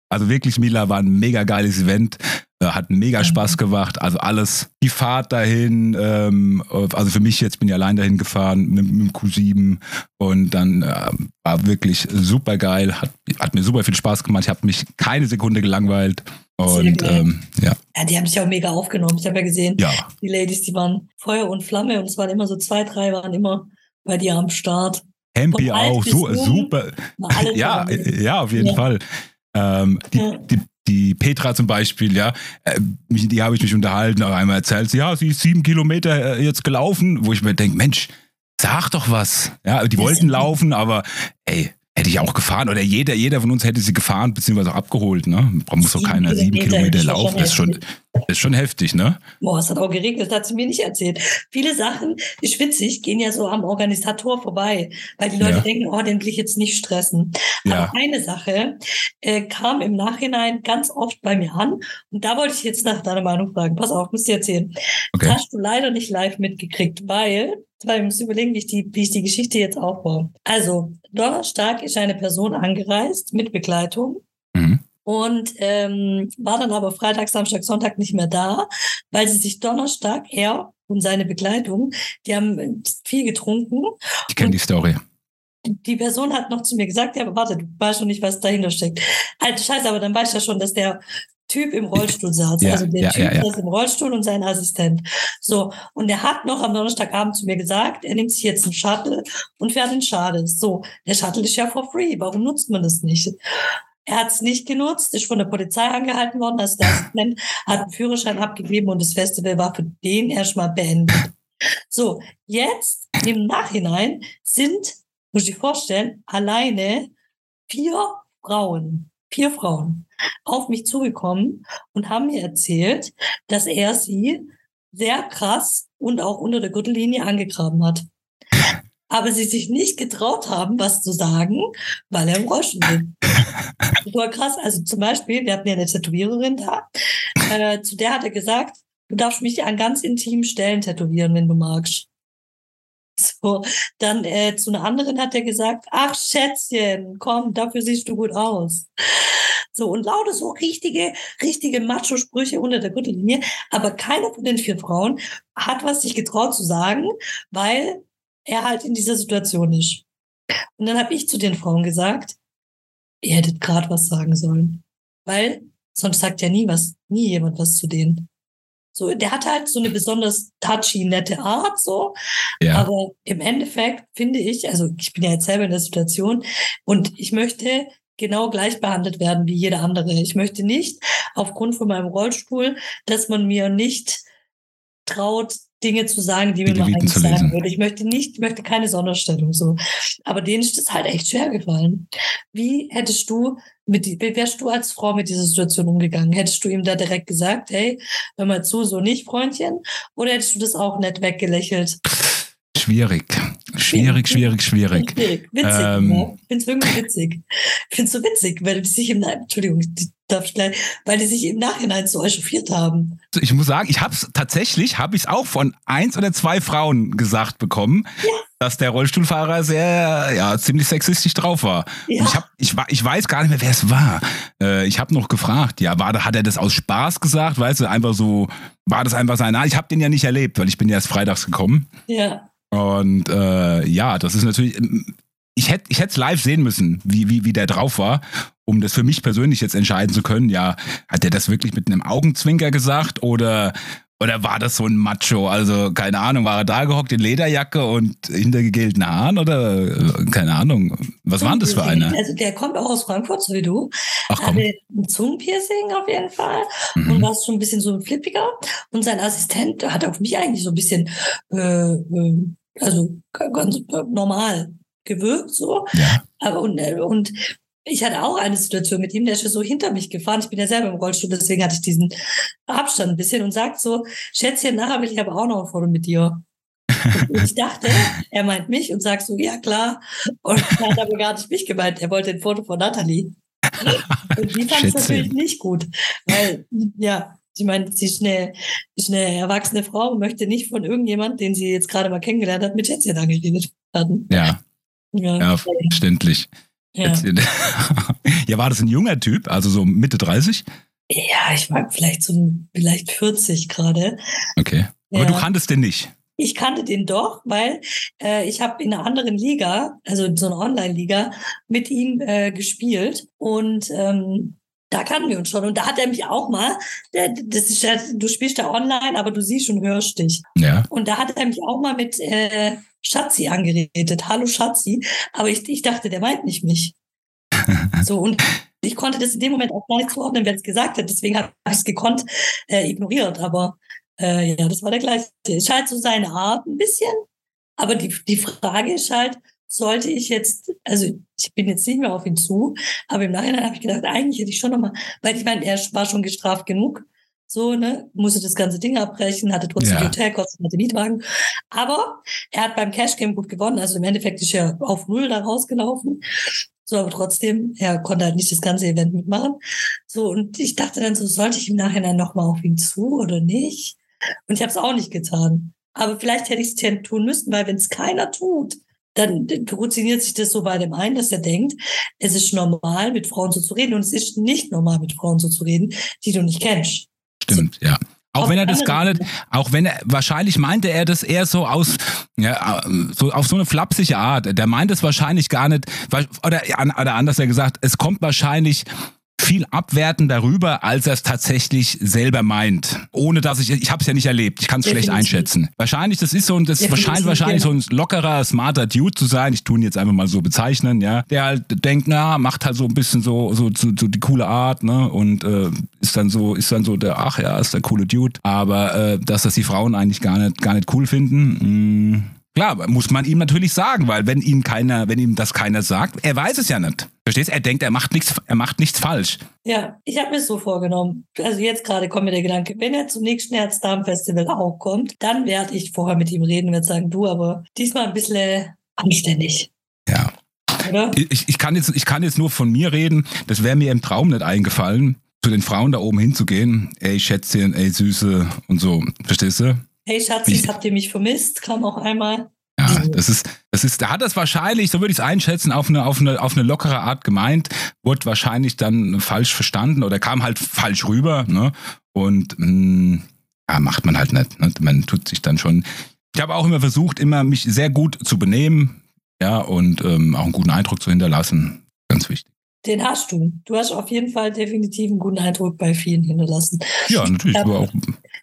also wirklich, Mila, war ein mega geiles Event. Äh, hat mega mhm. Spaß gemacht. Also alles, die Fahrt dahin, ähm, also für mich jetzt bin ich allein dahin gefahren mit, mit dem Q7 und dann äh, war wirklich super geil. Hat, hat mir super viel Spaß gemacht. Ich habe mich keine Sekunde gelangweilt. Und ähm, ja. Ja, die haben sich auch mega aufgenommen. Ich habe ja gesehen, ja. die Ladies, die waren Feuer und Flamme und es waren immer so zwei, drei waren immer bei dir am Start. Hempi auch, so, super. Ja, ja, auf jeden ja. Fall. Ähm, die, ja. die, die Petra zum Beispiel, ja, äh, die habe ich mich unterhalten, auch einmal erzählt, sie, ja, sie ist sieben Kilometer äh, jetzt gelaufen, wo ich mir denke, Mensch, sag doch was. Ja, die wollten laufen, aber ey, hätte ich auch gefahren oder jeder, jeder von uns hätte sie gefahren beziehungsweise auch abgeholt. Ne? Man muss doch keiner sieben Kilometer laufen. Das ist, schon, das ist schon heftig, ne? Boah, es hat auch geregnet, das hat sie mir nicht erzählt. Viele Sachen, ist witzig, gehen ja so am Organisator vorbei, weil die Leute ja. denken, oh, den will ich jetzt nicht stressen. Ja. Aber eine Sache äh, kam im Nachhinein ganz oft bei mir an und da wollte ich jetzt nach deiner Meinung fragen. Pass auf, muss dir erzählen. Okay. Das hast du leider nicht live mitgekriegt, weil ich muss überlegen, wie ich, die, wie ich die Geschichte jetzt aufbaue. Also, Donnerstag ist eine Person angereist mit Begleitung. Mhm. Und ähm, war dann aber Freitag, Samstag, Sonntag nicht mehr da, weil sie sich Donnerstag, er und seine Begleitung, die haben viel getrunken. Ich kenne die Story die Person hat noch zu mir gesagt, ja, aber warte, du weißt schon nicht, was dahinter steckt. Alter Scheiße, aber dann weißt du ja schon, dass der Typ im Rollstuhl saß. Ja, also der ja, Typ ja, saß im Rollstuhl und sein Assistent. So. Und er hat noch am Donnerstagabend zu mir gesagt, er nimmt sich jetzt einen Shuttle und fährt in Schades. So. Der Shuttle ist ja for free. Warum nutzt man das nicht? Er hat es nicht genutzt, ist von der Polizei angehalten worden. Also der Assistent hat einen Führerschein abgegeben und das Festival war für den erstmal beendet. So. Jetzt im Nachhinein sind, muss ich vorstellen, alleine vier Frauen vier Frauen auf mich zugekommen und haben mir erzählt, dass er sie sehr krass und auch unter der Gürtellinie angegraben hat. Aber sie sich nicht getraut haben, was zu sagen, weil er im Rollstuhl. Das war krass. Also zum Beispiel, wir hatten ja eine Tätowiererin da, äh, zu der hat er gesagt, du darfst mich an ganz intimen Stellen tätowieren, wenn du magst. So, dann äh, zu einer anderen hat er gesagt, ach Schätzchen, komm, dafür siehst du gut aus. So, und lauter so richtige, richtige Macho-Sprüche unter der Gürtellinie. Aber keiner von den vier Frauen hat was sich getraut zu sagen, weil er halt in dieser Situation ist. Und dann habe ich zu den Frauen gesagt, ihr hättet gerade was sagen sollen. Weil sonst sagt ja nie was, nie jemand was zu denen. So, der hat halt so eine besonders touchy, nette Art, so. Ja. Aber im Endeffekt finde ich, also ich bin ja jetzt selber in der Situation und ich möchte genau gleich behandelt werden wie jeder andere. Ich möchte nicht aufgrund von meinem Rollstuhl, dass man mir nicht traut, Dinge zu sagen, die, die mir mal eigentlich sagen würde. Ich möchte nicht, ich möchte keine Sonderstellung so. Aber denen ist das halt echt schwer gefallen. Wie hättest du mit, wie wärst du als Frau mit dieser Situation umgegangen? Hättest du ihm da direkt gesagt, hey, hör mal zu, so nicht, Freundchen? Oder hättest du das auch nett weggelächelt? Schwierig. Schwierig, schwierig, schwierig. Schwierig. Witzig. Ähm, ne? Ich finde es irgendwie witzig. Ich finde es so witzig, weil die sich im Entschuldigung, darf ich gleich, weil die sich im Nachhinein so echauffiert haben. Ich muss sagen, ich habe es tatsächlich, habe ich es auch von eins oder zwei Frauen gesagt bekommen, ja. dass der Rollstuhlfahrer sehr, ja, ziemlich sexistisch drauf war. Ja. ich, hab, ich, ich weiß gar nicht mehr, wer es war. Äh, ich habe noch gefragt, ja, war, hat er das aus Spaß gesagt, weißt du, einfach so, war das einfach sein, ich habe den ja nicht erlebt, weil ich bin ja erst freitags gekommen. Ja. Und äh, ja, das ist natürlich. Ich hätte ich es live sehen müssen, wie, wie, wie der drauf war, um das für mich persönlich jetzt entscheiden zu können. Ja, hat er das wirklich mit einem Augenzwinker gesagt oder, oder war das so ein Macho? Also, keine Ahnung, war er da gehockt in Lederjacke und hinter gegelten Haaren oder äh, keine Ahnung. Was war das für einer? Also, der kommt auch aus Frankfurt, so wie du. Ach komm. Hatte ein Zungenpiercing auf jeden Fall mhm. und war schon ein bisschen so flippiger. Und sein Assistent hat auf mich eigentlich so ein bisschen äh, äh, also ganz normal gewirkt so. Ja. Aber und, äh, und ich hatte auch eine Situation mit ihm, der ist so hinter mich gefahren. Ich bin ja selber im Rollstuhl, deswegen hatte ich diesen Abstand ein bisschen und sagt so, Schätzchen, nachher will ich aber auch noch ein Foto mit dir. Und ich dachte, er meint mich und sagt so, ja klar. Und er hat aber gar nicht mich gemeint. Er wollte ein Foto von Nathalie. Und die fand es natürlich nicht gut. Weil, ja, ich meine, sie ist eine, ist eine erwachsene Frau und möchte nicht von irgendjemand, den sie jetzt gerade mal kennengelernt hat, mit Schätzchen angeredet werden. Ja. Ja, ja verständlich. Ja. ja, war das ein junger Typ, also so Mitte 30? Ja, ich mag vielleicht so vielleicht 40 gerade. Okay. Aber ja. du kanntest den nicht. Ich kannte den doch, weil äh, ich habe in einer anderen Liga, also so einer Online-Liga, mit ihm äh, gespielt. Und ähm, da kannten wir uns schon. Und da hat er mich auch mal, das ist ja, du spielst ja online, aber du siehst und hörst dich. Ja. Und da hat er mich auch mal mit äh, Schatzi angeredet. Hallo Schatzi. Aber ich, ich dachte, der meint nicht mich. so, und ich konnte das in dem Moment auch gar nicht zuordnen, wer es gesagt hat. Deswegen habe ich es gekonnt äh, ignoriert. Aber äh, ja, das war der gleiche. Ist halt so seine Art ein bisschen. Aber die, die Frage ist halt, sollte ich jetzt, also ich bin jetzt nicht mehr auf ihn zu, aber im Nachhinein habe ich gedacht, eigentlich hätte ich schon nochmal, weil ich meine, er war schon gestraft genug, so, ne, musste das ganze Ding abbrechen, hatte trotzdem ja. Hotelkosten, hatte Mietwagen. Aber er hat beim Cash Game gut gewonnen, also im Endeffekt ist er auf Null da rausgelaufen. So, aber trotzdem, er konnte halt nicht das ganze Event mitmachen. So, und ich dachte dann so, sollte ich im Nachhinein nochmal auf ihn zu oder nicht? Und ich habe es auch nicht getan. Aber vielleicht hätte ich es tun müssen, weil wenn es keiner tut, dann routiniert sich das so bei dem einen, dass er denkt, es ist normal, mit Frauen so zu reden. Und es ist nicht normal, mit Frauen so zu reden, die du nicht kennst. Stimmt, ja. Auch wenn er das gar nicht, auch wenn er, wahrscheinlich meinte er das eher so aus, ja, so auf so eine flapsige Art. Der meint es wahrscheinlich gar nicht, oder, oder anders gesagt, es kommt wahrscheinlich viel abwerten darüber, als er es tatsächlich selber meint. Ohne dass ich, ich habe es ja nicht erlebt, ich kann es schlecht einschätzen. Wahrscheinlich, das ist so ein, das wahrscheinlich, wahrscheinlich so ein lockerer, smarter Dude zu sein. Ich tue ihn jetzt einfach mal so bezeichnen, ja. Der halt denkt, na, macht halt so ein bisschen so, so, so, so die coole Art, ne? Und äh, ist dann so, ist dann so der, ach ja, ist der coole Dude. Aber äh, dass das die Frauen eigentlich gar nicht, gar nicht cool finden, mh, Klar, muss man ihm natürlich sagen, weil wenn ihm keiner, wenn ihm das keiner sagt, er weiß es ja nicht. Verstehst? Er denkt, er macht nichts, er macht nichts falsch. Ja, ich habe mir es so vorgenommen. Also jetzt gerade kommt mir der Gedanke, wenn er zum nächsten Herzdarm-Festival auch kommt, dann werde ich vorher mit ihm reden und werde sagen, du, aber diesmal ein bisschen anständig. Ja. Oder? Ich, ich, kann jetzt, ich kann jetzt nur von mir reden. Das wäre mir im Traum nicht eingefallen, zu den Frauen da oben hinzugehen. Ey, Schätzchen, ey, Süße und so. Verstehst du? Hey Schatzis, habt ihr mich vermisst? Kam auch einmal. Ja, das ist, das ist, da hat das wahrscheinlich, so würde ich es einschätzen, auf eine, auf, eine, auf eine lockere Art gemeint, wurde wahrscheinlich dann falsch verstanden oder kam halt falsch rüber, ne? Und mh, mm, ja, macht man halt nicht. Ne? Man tut sich dann schon. Ich habe auch immer versucht, immer mich sehr gut zu benehmen, ja, und ähm, auch einen guten Eindruck zu hinterlassen. Ganz wichtig. Den hast du. Du hast auf jeden Fall definitiv einen guten Eindruck bei vielen hinterlassen. Ja, natürlich. Gab, auch.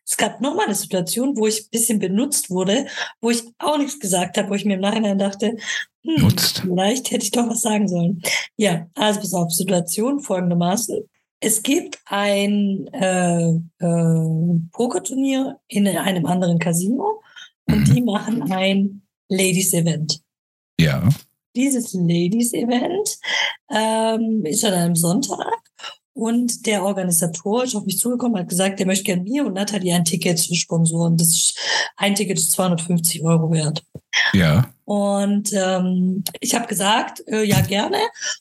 Es gab noch mal eine Situation, wo ich ein bisschen benutzt wurde, wo ich auch nichts gesagt habe, wo ich mir im Nachhinein dachte, hm, Nutzt. vielleicht hätte ich doch was sagen sollen. Ja, also pass auf, Situation folgendermaßen. Es gibt ein äh, äh, Pokerturnier in einem anderen Casino und mhm. die machen ein Ladies-Event. Ja dieses Ladies-Event ähm, ist an einem Sonntag. Und der Organisator ist auf mich zugekommen, hat gesagt, er möchte gerne mir und Nathalie ein Ticket zu sponsoren. Das ist, ein Ticket ist 250 Euro wert. Ja. Und ähm, ich habe gesagt, äh, ja, gerne.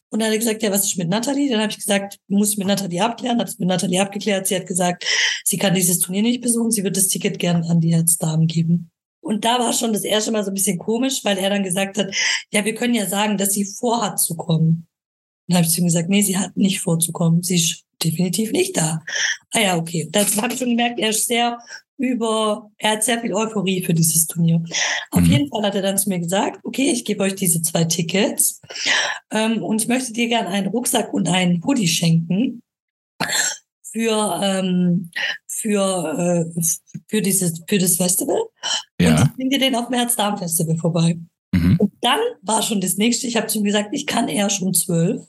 Und dann hat er gesagt, ja, was ist mit Nathalie? Dann habe ich gesagt, muss ich mit Nathalie abklären. Habe es mit Nathalie abgeklärt. Sie hat gesagt, sie kann dieses Turnier nicht besuchen. Sie wird das Ticket gerne an die Herzdamen geben. Und da war schon das erste Mal so ein bisschen komisch, weil er dann gesagt hat, ja, wir können ja sagen, dass sie vorhat zu kommen. Dann habe ich zu ihm gesagt, nee, sie hat nicht vorzukommen. Sie ist definitiv nicht da. Ah ja, okay. Das habe ich schon gemerkt, er ist sehr über, er hat sehr viel Euphorie für dieses Turnier. Auf mhm. jeden Fall hat er dann zu mir gesagt, okay, ich gebe euch diese zwei Tickets ähm, und ich möchte dir gerne einen Rucksack und einen Hoodie schenken für, ähm, für, äh, für, dieses, für das Festival. Ja. Und ich bringe den auf dem Herz-Darm-Festival vorbei. Mhm. Und dann war schon das nächste. Ich habe zu ihm gesagt, ich kann eher schon zwölf.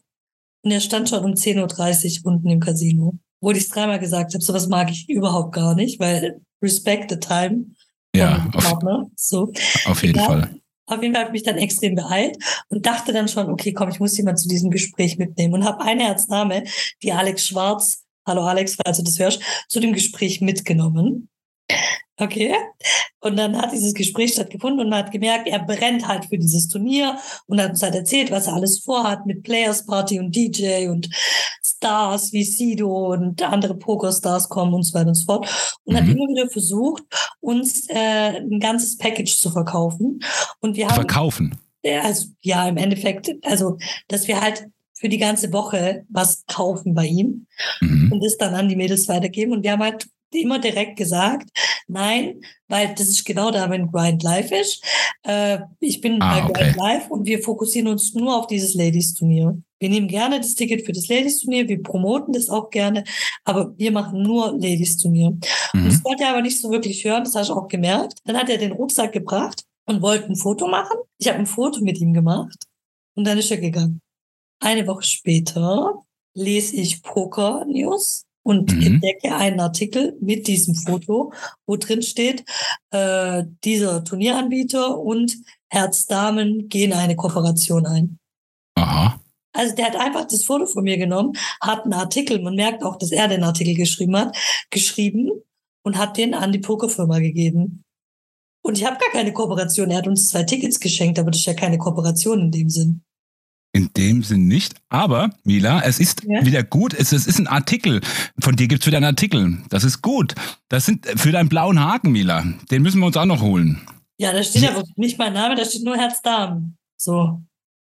Und er stand schon um 10.30 Uhr unten im Casino. Wo ich es dreimal gesagt habe, sowas mag ich überhaupt gar nicht, weil respect the time. Ja, auf, Partner, so. auf jeden ja. Fall. Auf jeden Fall habe ich mich dann extrem beeilt und dachte dann schon, okay, komm, ich muss jemand zu diesem Gespräch mitnehmen und habe eine Herzname, die Alex Schwarz hallo Alex, falls du das hörst, zu dem Gespräch mitgenommen. Okay. Und dann hat dieses Gespräch stattgefunden und man hat gemerkt, er brennt halt für dieses Turnier und hat uns halt erzählt, was er alles vorhat mit Players Party und DJ und Stars wie Sido und andere Pokerstars kommen und so weiter und so fort. Und mhm. hat immer wieder versucht, uns äh, ein ganzes Package zu verkaufen. Und wir haben. Verkaufen? Also, ja, im Endeffekt, also, dass wir halt für die ganze Woche was kaufen bei ihm mhm. und das dann an die Mädels weitergeben. Und wir haben halt immer direkt gesagt, nein, weil das ist genau da, wenn Grind Live ist. Äh, ich bin ah, bei okay. Grind Live und wir fokussieren uns nur auf dieses Ladies-Turnier. Wir nehmen gerne das Ticket für das Ladies-Turnier, wir promoten das auch gerne, aber wir machen nur Ladies-Turnier. Mhm. Und das wollte er aber nicht so wirklich hören, das hast du auch gemerkt. Dann hat er den Rucksack gebracht und wollte ein Foto machen. Ich habe ein Foto mit ihm gemacht und dann ist er gegangen. Eine Woche später lese ich Poker News und Mhm. entdecke einen Artikel mit diesem Foto, wo drin steht, äh, dieser Turnieranbieter und Herzdamen gehen eine Kooperation ein. Aha. Also der hat einfach das Foto von mir genommen, hat einen Artikel, man merkt auch, dass er den Artikel geschrieben hat, geschrieben und hat den an die Pokerfirma gegeben. Und ich habe gar keine Kooperation. Er hat uns zwei Tickets geschenkt, aber das ist ja keine Kooperation in dem Sinn. In dem Sinn nicht. Aber, Mila, es ist Ja. wieder gut. Es, es ist ein Artikel. Von dir gibt's wieder einen Artikel. Das ist gut. Das sind für deinen blauen Haken, Mila. Den müssen wir uns auch noch holen. Ja, da steht Ja. aber nicht mein Name, da steht nur Herzdamen. So.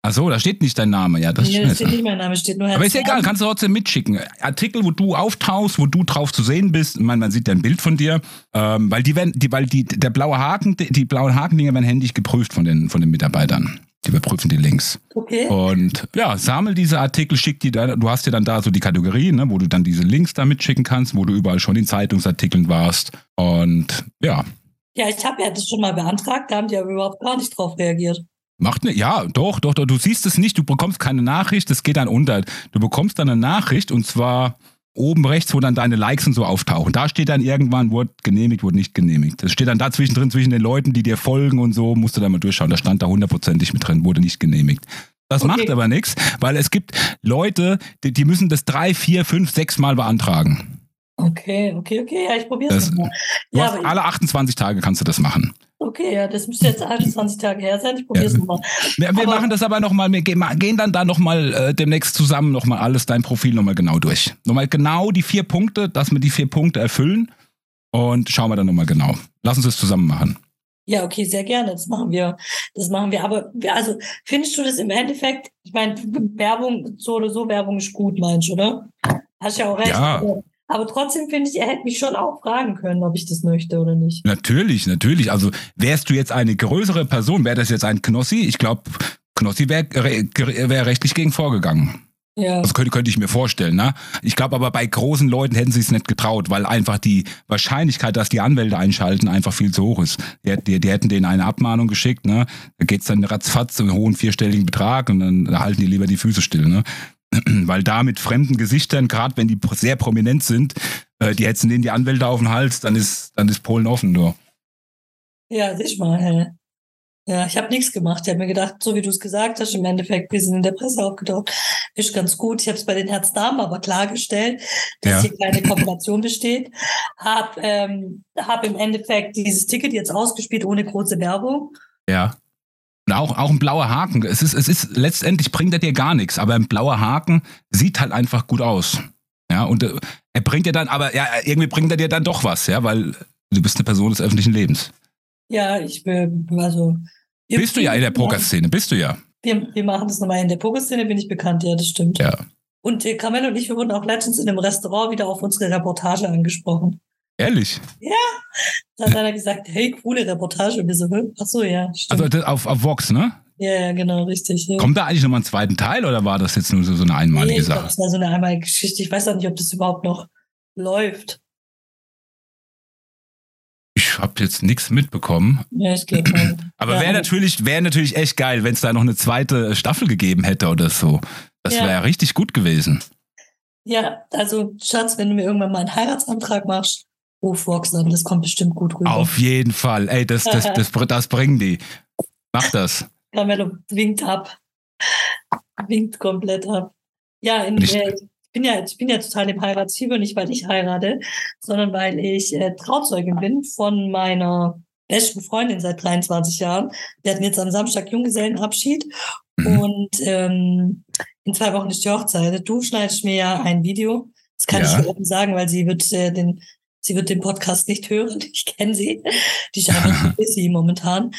Ach so, da steht nicht dein Name. Ja, das Nee, ist da steht nicht mein Name, steht nur Aber ist ja egal, kannst du trotzdem mitschicken. Artikel, wo du auftauchst, wo du drauf zu sehen bist. Ich meine, man sieht ja ein Bild von dir. Ähm, weil die werden, die, weil die, der blaue Haken, die, die blauen Hakendinger werden händisch geprüft von den, von den Mitarbeitern. Überprüfen die Links. Okay. Und ja, sammel diese Artikel, schick die da. Du hast ja dann da so die Kategorien, ne, wo du dann diese Links da mitschicken kannst, wo du überall schon in Zeitungsartikeln warst. Und ja, Ja, ich habe ja das schon mal beantragt, da haben die aber überhaupt gar nicht drauf reagiert. Macht ne, ja, doch, doch, doch, du siehst es nicht, du bekommst keine Nachricht, das geht dann unter. Du bekommst dann eine Nachricht und zwar oben rechts, wo dann deine Likes und so auftauchen. Da steht dann irgendwann, wurde genehmigt, wurde nicht genehmigt. Das steht dann da zwischendrin, zwischen den Leuten, die dir folgen und so, musst du da mal durchschauen. Da stand da hundertprozentig mit drin, wurde nicht genehmigt. Das Okay. macht aber nichts, weil es gibt Leute, die, die müssen das drei, vier, fünf, sechs Mal beantragen. Okay, okay, okay, ja, ich probiere es mal. Ja, hast alle 28 Tage kannst du das machen. okay, ja, das müsste jetzt 21 Tage her sein, ich probiere es Ja. nochmal. Wir, wir machen das aber nochmal, wir gehen, dann da nochmal äh, demnächst zusammen nochmal alles, dein Profil nochmal genau durch. Nochmal genau die vier Punkte, dass wir die vier Punkte erfüllen und schauen wir dann nochmal genau. Lass uns das zusammen machen. Ja, okay, sehr gerne. Das machen wir. Das machen wir. Aber also findest du das im Endeffekt? Ich meine, Werbung, so oder so, Werbung ist gut, meinst du, oder? Hast ja auch recht. Ja. Aber, aber trotzdem finde ich, er hätte mich schon auch fragen können, ob ich das möchte oder nicht. Natürlich, natürlich. Also wärst du jetzt eine größere Person, wäre das jetzt ein Knossi, ich glaube, Knossi wäre wär rechtlich gegen vorgegangen. Ja. Das könnte, könnte ich mir vorstellen. Ne? Ich glaube aber bei großen Leuten hätten sie es nicht getraut, weil einfach die Wahrscheinlichkeit, dass die Anwälte einschalten, einfach viel zu hoch ist. Die, die, die hätten denen eine Abmahnung geschickt, ne? da geht's dann ratzfatz um einen hohen vierstelligen Betrag und dann halten die lieber die Füße still. Ne? Weil da mit fremden Gesichtern, gerade wenn die sehr prominent sind, äh, die hetzen denen die Anwälte auf den Hals, dann ist, dann ist Polen offen. Du. Ja, siehst mal. Ja, ich habe nichts gemacht. Ich habe mir gedacht, so wie du es gesagt hast, im Endeffekt, wir sind in der Presse aufgetaucht, ist ganz gut. Ich habe es bei den Herzdamen aber klargestellt, dass Ja. hier keine Kooperation besteht. Hab, ähm, hab im Endeffekt dieses Ticket jetzt ausgespielt ohne große Werbung. Ja. Auch, auch ein blauer Haken. Es ist, es ist, letztendlich bringt er dir gar nichts, aber ein blauer Haken sieht halt einfach gut aus. Ja, und äh, er bringt dir dann, aber ja, irgendwie bringt er dir dann doch was, ja, weil du bist eine Person des öffentlichen Lebens. Ja, ich bin, also. Bist du ja in der Pokerszene, bist du ja. Wir, wir machen das nochmal. In der Pokerszene bin ich bekannt, ja, das stimmt. Ja. Und äh, Carmelo und ich, wir wurden auch letztens in einem Restaurant wieder auf unsere Reportage angesprochen. Ehrlich. Da hat einer gesagt, hey, coole Reportage. Und wir so, "Hä? ach so, ja, stimmt. Also auf, auf Vox, ne? ja, ja, genau, richtig. Ja. Kommt da eigentlich nochmal einen zweiten Teil oder war das jetzt nur so, so eine nee, einmalige glaub, Sache? das war so eine einmalige Geschichte. Ich weiß auch nicht, ob das überhaupt noch läuft. Ich habe jetzt nichts mitbekommen. Ja, ich mal. Aber Ja, wäre natürlich, wäre natürlich echt geil, wenn es da noch eine zweite Staffel gegeben hätte oder so. Das Ja. wäre richtig gut gewesen. Ja, also Schatz, wenn du mir irgendwann mal einen Heiratsantrag machst, ruf Vox an, das kommt bestimmt gut rüber. Auf jeden Fall. Ey, das, das, das, das bringen die. Mach das. Carmelo winkt ab. Winkt komplett ab. Ja, in, Nicht- äh, ich bin ja, ich bin ja total im Heiratsfieber, nicht weil ich heirate, sondern weil ich äh, Trauzeugin bin von meiner besten Freundin seit 23 Jahren. Wir hatten jetzt am Samstag Junggesellenabschied Mhm. und ähm, in zwei Wochen ist die Hochzeit. Du schneidest mir ja ein Video. Das kann Ja. ich offen sagen, weil sie wird äh, den Sie wird den Podcast nicht hören. Ich kenne sie. Die zu busy momentan.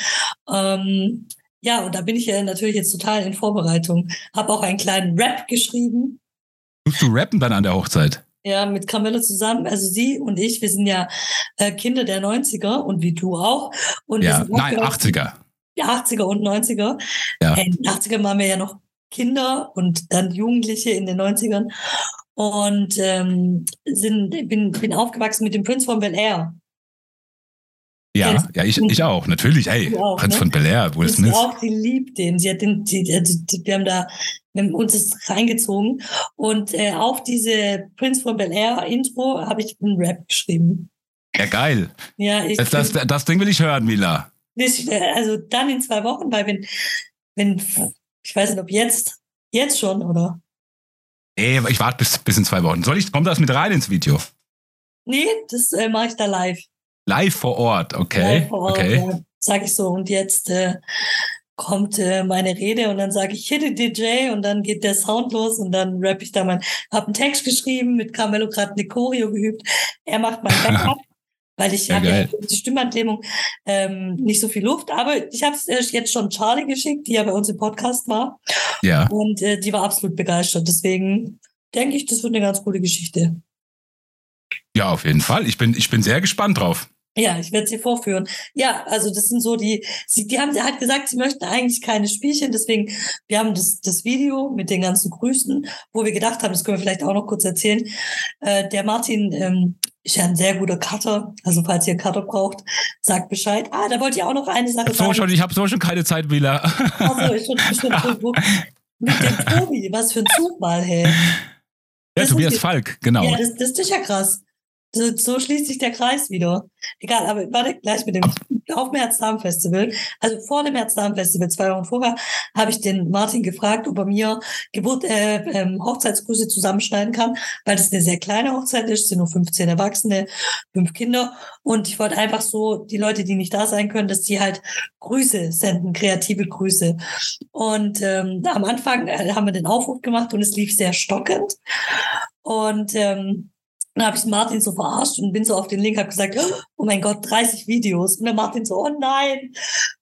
Ähm, ja, und da bin ich ja natürlich jetzt total in Vorbereitung. Habe auch einen kleinen Rap geschrieben. Tust du rappen dann an der Hochzeit? Ja, mit Camilla zusammen. Also sie und ich, wir sind ja äh, Kinder der 90er und wie du auch. Und Ja, nein, aufgewachsen- 80er. Ja, 80er und 90er. Ja. In den 80ern waren wir ja noch Kinder und dann Jugendliche in den 90ern. Und ähm, sind, bin, bin aufgewachsen mit dem Prince von Bel Air. Ja, ja, ich, ich auch, natürlich. Ey, auch, Prinz ne? von Bel Air, Will Smith. auch, die liebt den. Sie hat den, die, die, die, wir haben da, wir haben uns das reingezogen. Und äh, auf diese Prinz von Bel Air Intro habe ich einen Rap geschrieben. Ja, geil. Ja, ich, das, das, das Ding will ich hören, Mila. Also dann in zwei Wochen, weil wenn, wenn, ich weiß nicht, ob jetzt, jetzt schon, oder? Nee, ich warte bis, bis in zwei Wochen. Soll ich, kommt das mit rein ins Video? Nee, das äh, mache ich da live. Live vor Ort, okay. Live vor Ort, okay. Ja, sag ich so. Und jetzt äh, kommt äh, meine Rede und dann sage ich Hit it DJ und dann geht der Sound los und dann rap ich da mein, hab einen Text geschrieben, mit Carmelo gerade eine Choreo geübt. Er macht mein Backup. Weil ich ja, habe ja die Stimmantlähmung ähm, nicht so viel Luft. Aber ich habe es äh, jetzt schon Charlie geschickt, die ja bei uns im Podcast war. Ja. Und äh, die war absolut begeistert. Deswegen denke ich, das wird eine ganz coole Geschichte. Ja, auf jeden Fall. Ich bin, ich bin sehr gespannt drauf. Ja, ich werde sie vorführen. Ja, also das sind so die, sie, die haben sie hat gesagt, sie möchten eigentlich keine Spielchen, deswegen, wir haben das, das Video mit den ganzen Grüßen, wo wir gedacht haben, das können wir vielleicht auch noch kurz erzählen. Äh, der Martin ähm, ist ja ein sehr guter Cutter, also falls ihr Cutter braucht, sagt Bescheid. Ah, da wollte ich auch noch eine Sache so sagen. Schon, ich habe so schon keine Zeit, Willa. Also, ich schon, schon, schon, mit dem Tobi, was für ein Zufall, hey. Ja, Tobias Falk, genau. Ja, das, das ist ja krass. So, so schließt sich der Kreis wieder. Egal, aber warte gleich mit dem auf dem Herz-Darm-Festival. Also vor dem Herz-Darm-Festival, zwei Wochen vorher, habe ich den Martin gefragt, ob er mir Geburt, äh, ähm, Hochzeitsgrüße zusammenschneiden kann, weil das eine sehr kleine Hochzeit ist, sind nur 15 Erwachsene, fünf Kinder. Und ich wollte einfach so die Leute, die nicht da sein können, dass die halt Grüße senden, kreative Grüße. Und ähm, am Anfang äh, haben wir den Aufruf gemacht und es lief sehr stockend. Und ähm, dann habe ich Martin so verarscht und bin so auf den Link, habe gesagt, oh mein Gott, 30 Videos. Und der Martin so, oh nein,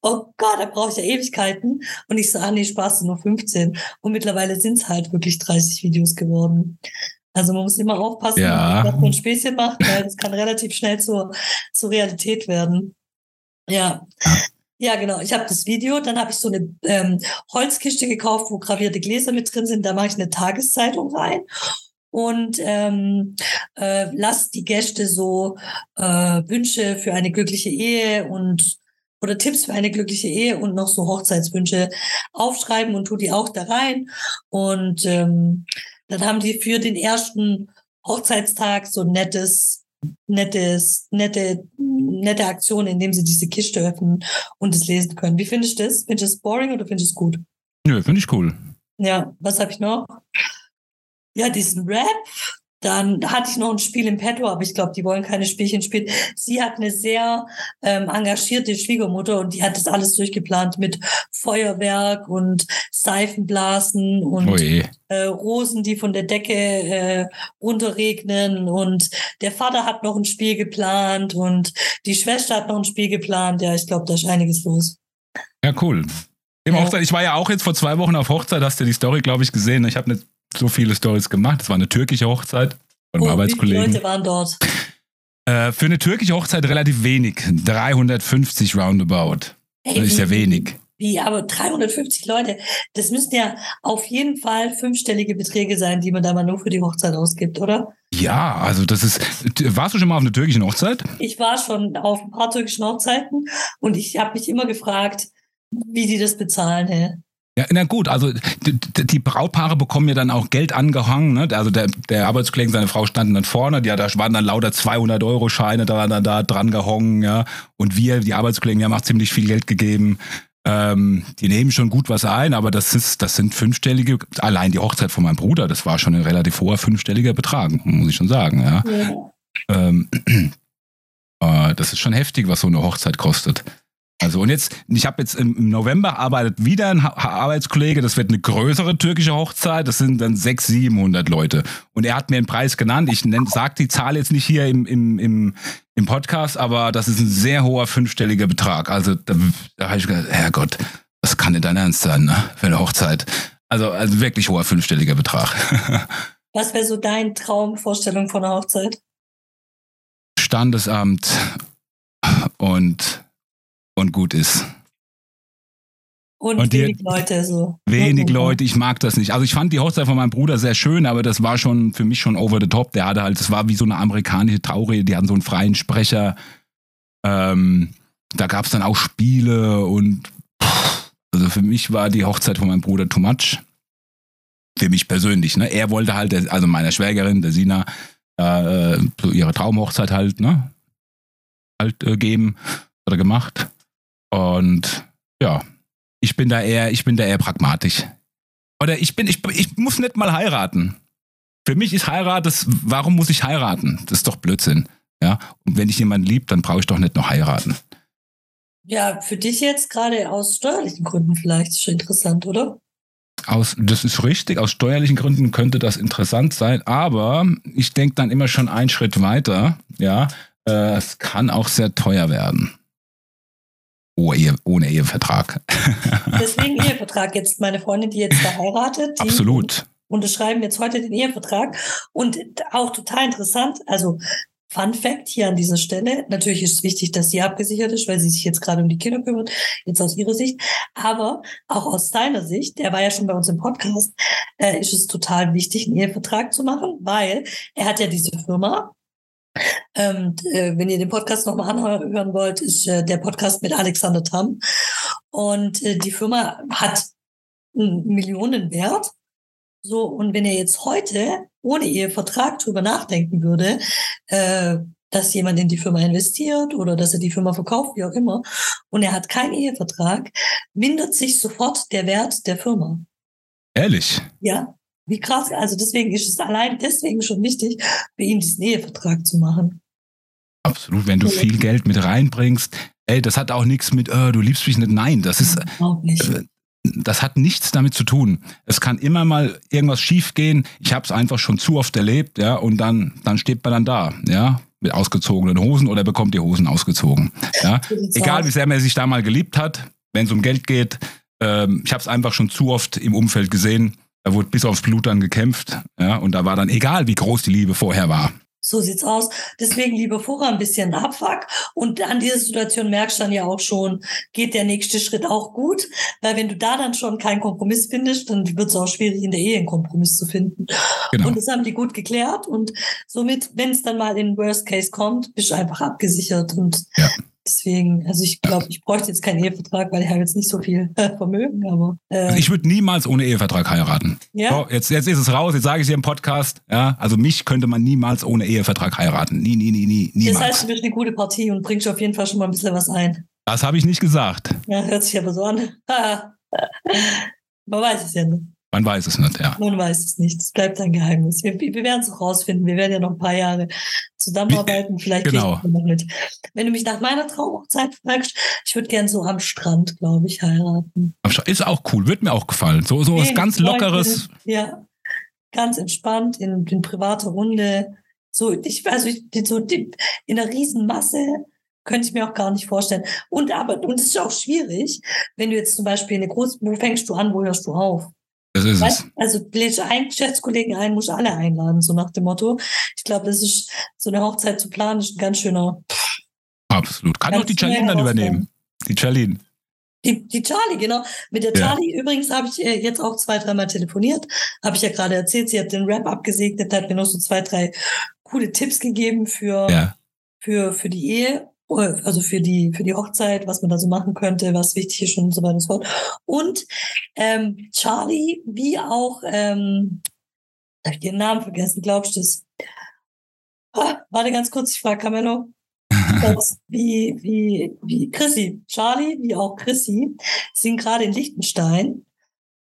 oh Gott, da brauche ich ja Ewigkeiten. Und ich so, ah nee, Spaß, nur 15. Und mittlerweile sind es halt wirklich 30 Videos geworden. Also man muss immer aufpassen, ja. dass man ein Späßchen macht, weil das kann relativ schnell zur, zur Realität werden. Ja. Ja, genau. Ich habe das Video, dann habe ich so eine ähm, Holzkiste gekauft, wo gravierte Gläser mit drin sind. Da mache ich eine Tageszeitung rein und ähm, äh, lasst die Gäste so äh, Wünsche für eine glückliche Ehe und oder Tipps für eine glückliche Ehe und noch so Hochzeitswünsche aufschreiben und tu die auch da rein. Und ähm, dann haben die für den ersten Hochzeitstag so nettes, nettes, nette, nette Aktion, indem sie diese Kiste öffnen und es lesen können. Wie findest du das? Findest du es boring oder findest du es gut? Nö, finde ich cool. Ja, was habe ich noch? Ja, diesen Rap. Dann hatte ich noch ein Spiel im Petto, aber ich glaube, die wollen keine Spielchen spielen. Sie hat eine sehr ähm, engagierte Schwiegermutter und die hat das alles durchgeplant mit Feuerwerk und Seifenblasen und äh, Rosen, die von der Decke äh, runterregnen. Und der Vater hat noch ein Spiel geplant und die Schwester hat noch ein Spiel geplant. Ja, ich glaube, da ist einiges los. Ja, cool. Im Hochzeit, ich war ja auch jetzt vor zwei Wochen auf Hochzeit, hast du die Story, glaube ich, gesehen. Ich habe eine so viele Stories gemacht. Es war eine türkische Hochzeit von einem oh, Arbeitskollegen. Wie viele Leute waren dort? Äh, für eine türkische Hochzeit relativ wenig. 350 roundabout. Ey, das ist ja wenig. Wie, aber 350 Leute, das müssten ja auf jeden Fall fünfstellige Beträge sein, die man da mal nur für die Hochzeit ausgibt, oder? Ja, also das ist. Warst du schon mal auf einer türkischen Hochzeit? Ich war schon auf ein paar türkischen Hochzeiten und ich habe mich immer gefragt, wie die das bezahlen, hä? Ja, na gut, also die, die, Brautpaare bekommen ja dann auch Geld angehangen. Ne? Also der, der Arbeitskollege, seine Frau standen dann vorne, ja, da waren dann lauter 200-Euro-Scheine da, da, da dran gehangen. Ja? Und wir, die Arbeitskollegen, haben auch ziemlich viel Geld gegeben. Ähm, die nehmen schon gut was ein, aber das ist, das sind fünfstellige, allein die Hochzeit von meinem Bruder, das war schon ein relativ hoher fünfstelliger Betrag, muss ich schon sagen. Ja? ja. Ähm, äh, das ist schon heftig, was so eine Hochzeit kostet. Also und jetzt, ich habe jetzt im November arbeitet wieder ein Arbeitskollege, das wird eine größere türkische Hochzeit, das sind dann 600, 700 Leute. Und er hat mir einen Preis genannt, ich sage die Zahl jetzt nicht hier im, im, im, im Podcast, aber das ist ein sehr hoher fünfstelliger Betrag. Also da, da habe ich gedacht, Herrgott, das kann nicht dein Ernst sein, ne? für eine Hochzeit. Also, also wirklich hoher fünfstelliger Betrag. Was wäre so dein Traumvorstellung von einer Hochzeit? Standesamt und und gut ist. Und, und wenig die, Leute so. Wenig Leute, ich mag das nicht. Also ich fand die Hochzeit von meinem Bruder sehr schön, aber das war schon für mich schon over the top. Der hatte halt, das war wie so eine amerikanische Trauerrede, die hatten so einen freien Sprecher. Ähm, da gab es dann auch Spiele und also für mich war die Hochzeit von meinem Bruder too much. Für mich persönlich, ne? Er wollte halt, also meiner Schwägerin, der Sina, äh, so ihre Traumhochzeit halt, ne? Halt äh, geben oder gemacht. Und ja, ich bin da eher, ich bin da eher pragmatisch. Oder ich bin, ich, ich muss nicht mal heiraten. Für mich ist Heirat, das, warum muss ich heiraten? Das ist doch Blödsinn. Ja, und wenn ich jemanden liebe, dann brauche ich doch nicht noch heiraten. Ja, für dich jetzt gerade aus steuerlichen Gründen vielleicht ist schon interessant, oder? Aus, das ist richtig, aus steuerlichen Gründen könnte das interessant sein, aber ich denke dann immer schon einen Schritt weiter. Ja, äh, es kann auch sehr teuer werden. Oh, Ehe, ohne Ehevertrag. Deswegen Ehevertrag. Jetzt meine Freundin, die jetzt verheiratet. Die Absolut. Unterschreiben jetzt heute den Ehevertrag. Und auch total interessant. Also Fun Fact hier an dieser Stelle. Natürlich ist es wichtig, dass sie abgesichert ist, weil sie sich jetzt gerade um die Kinder kümmert, jetzt aus ihrer Sicht. Aber auch aus seiner Sicht, er war ja schon bei uns im Podcast, äh, ist es total wichtig, einen Ehevertrag zu machen, weil er hat ja diese Firma. Ähm, äh, wenn ihr den Podcast nochmal anhören wollt, ist äh, der Podcast mit Alexander Tam. Und äh, die Firma hat einen Millionenwert. So, und wenn er jetzt heute ohne Ehevertrag drüber nachdenken würde, äh, dass jemand in die Firma investiert oder dass er die Firma verkauft, wie auch immer, und er hat keinen Ehevertrag, mindert sich sofort der Wert der Firma. Ehrlich? Ja, wie krass. Also deswegen ist es allein deswegen schon wichtig, für ihn diesen Ehevertrag zu machen. Absolut, wenn du viel Geld mit reinbringst, ey, das hat auch nichts mit, äh, du liebst mich nicht. Nein, das ist, äh, das hat nichts damit zu tun. Es kann immer mal irgendwas schiefgehen. Ich habe es einfach schon zu oft erlebt, ja, und dann, dann steht man dann da, ja, mit ausgezogenen Hosen oder bekommt die Hosen ausgezogen. Ja. Egal wie sehr man sich da mal geliebt hat, wenn es um Geld geht. Ähm, ich habe es einfach schon zu oft im Umfeld gesehen. Da wurde bis aufs Blut dann gekämpft, ja, und da war dann egal, wie groß die Liebe vorher war. So sieht's aus. Deswegen lieber vorher ein bisschen Abfuck. Und an dieser Situation merkst du dann ja auch schon, geht der nächste Schritt auch gut. Weil wenn du da dann schon keinen Kompromiss findest, dann wird es auch schwierig, in der Ehe einen Kompromiss zu finden. Genau. Und das haben die gut geklärt. Und somit, wenn es dann mal in Worst Case kommt, bist du einfach abgesichert. Und ja. Deswegen, also ich glaube, ich bräuchte jetzt keinen Ehevertrag, weil ich habe jetzt nicht so viel Vermögen, aber. Äh, also ich würde niemals ohne Ehevertrag heiraten. Ja. So, jetzt, jetzt ist es raus, jetzt sage ich es hier im Podcast. Ja, also mich könnte man niemals ohne Ehevertrag heiraten. Nie, nie, nie, nie, niemals. Das heißt, du bist eine gute Partie und bringst auf jeden Fall schon mal ein bisschen was ein. Das habe ich nicht gesagt. Ja, hört sich aber so an. Man weiß es ja nicht. Man weiß es nicht, ja. Man weiß es nicht. Es bleibt ein Geheimnis. Wir, wir werden es auch rausfinden. Wir werden ja noch ein paar Jahre zusammenarbeiten. Vielleicht genau. noch mit. Wenn du mich nach meiner Traumhochzeit fragst, ich würde gern so am Strand, glaube ich, heiraten. Ist auch cool. Wird mir auch gefallen. So, so was ganz Lockeres. Ja. Ganz entspannt in, in privater Runde. So, ich, also ich, so in einer Riesenmasse könnte ich mir auch gar nicht vorstellen. Und aber, und es ist auch schwierig, wenn du jetzt zum Beispiel eine große, wo fängst du an, wo hörst du auf? Das ist es. Also lädst einen Geschäftskollegen ein, muss alle einladen, so nach dem Motto. Ich glaube, das ist so eine Hochzeit zu planen, ist ein ganz schöner. Absolut. Kann auch die Charlene dann übernehmen. Die Charlene. Die, die Charlie, genau. Mit der Charlie ja. übrigens habe ich äh, jetzt auch zwei, dreimal telefoniert. Habe ich ja gerade erzählt. Sie hat den Rap abgesegnet, hat mir noch so zwei, drei coole Tipps gegeben für, ja. für, für die Ehe also für die, für die Hochzeit, was man da so machen könnte, was wichtig ist und so weiter und so fort. Und ähm, Charlie, wie auch, ähm, habe ich den Namen vergessen, glaubst du das? Ah, warte ganz kurz, ich frage Camelo. wie, wie, wie Chrissy, Charlie, wie auch Chrissy, sind gerade in Liechtenstein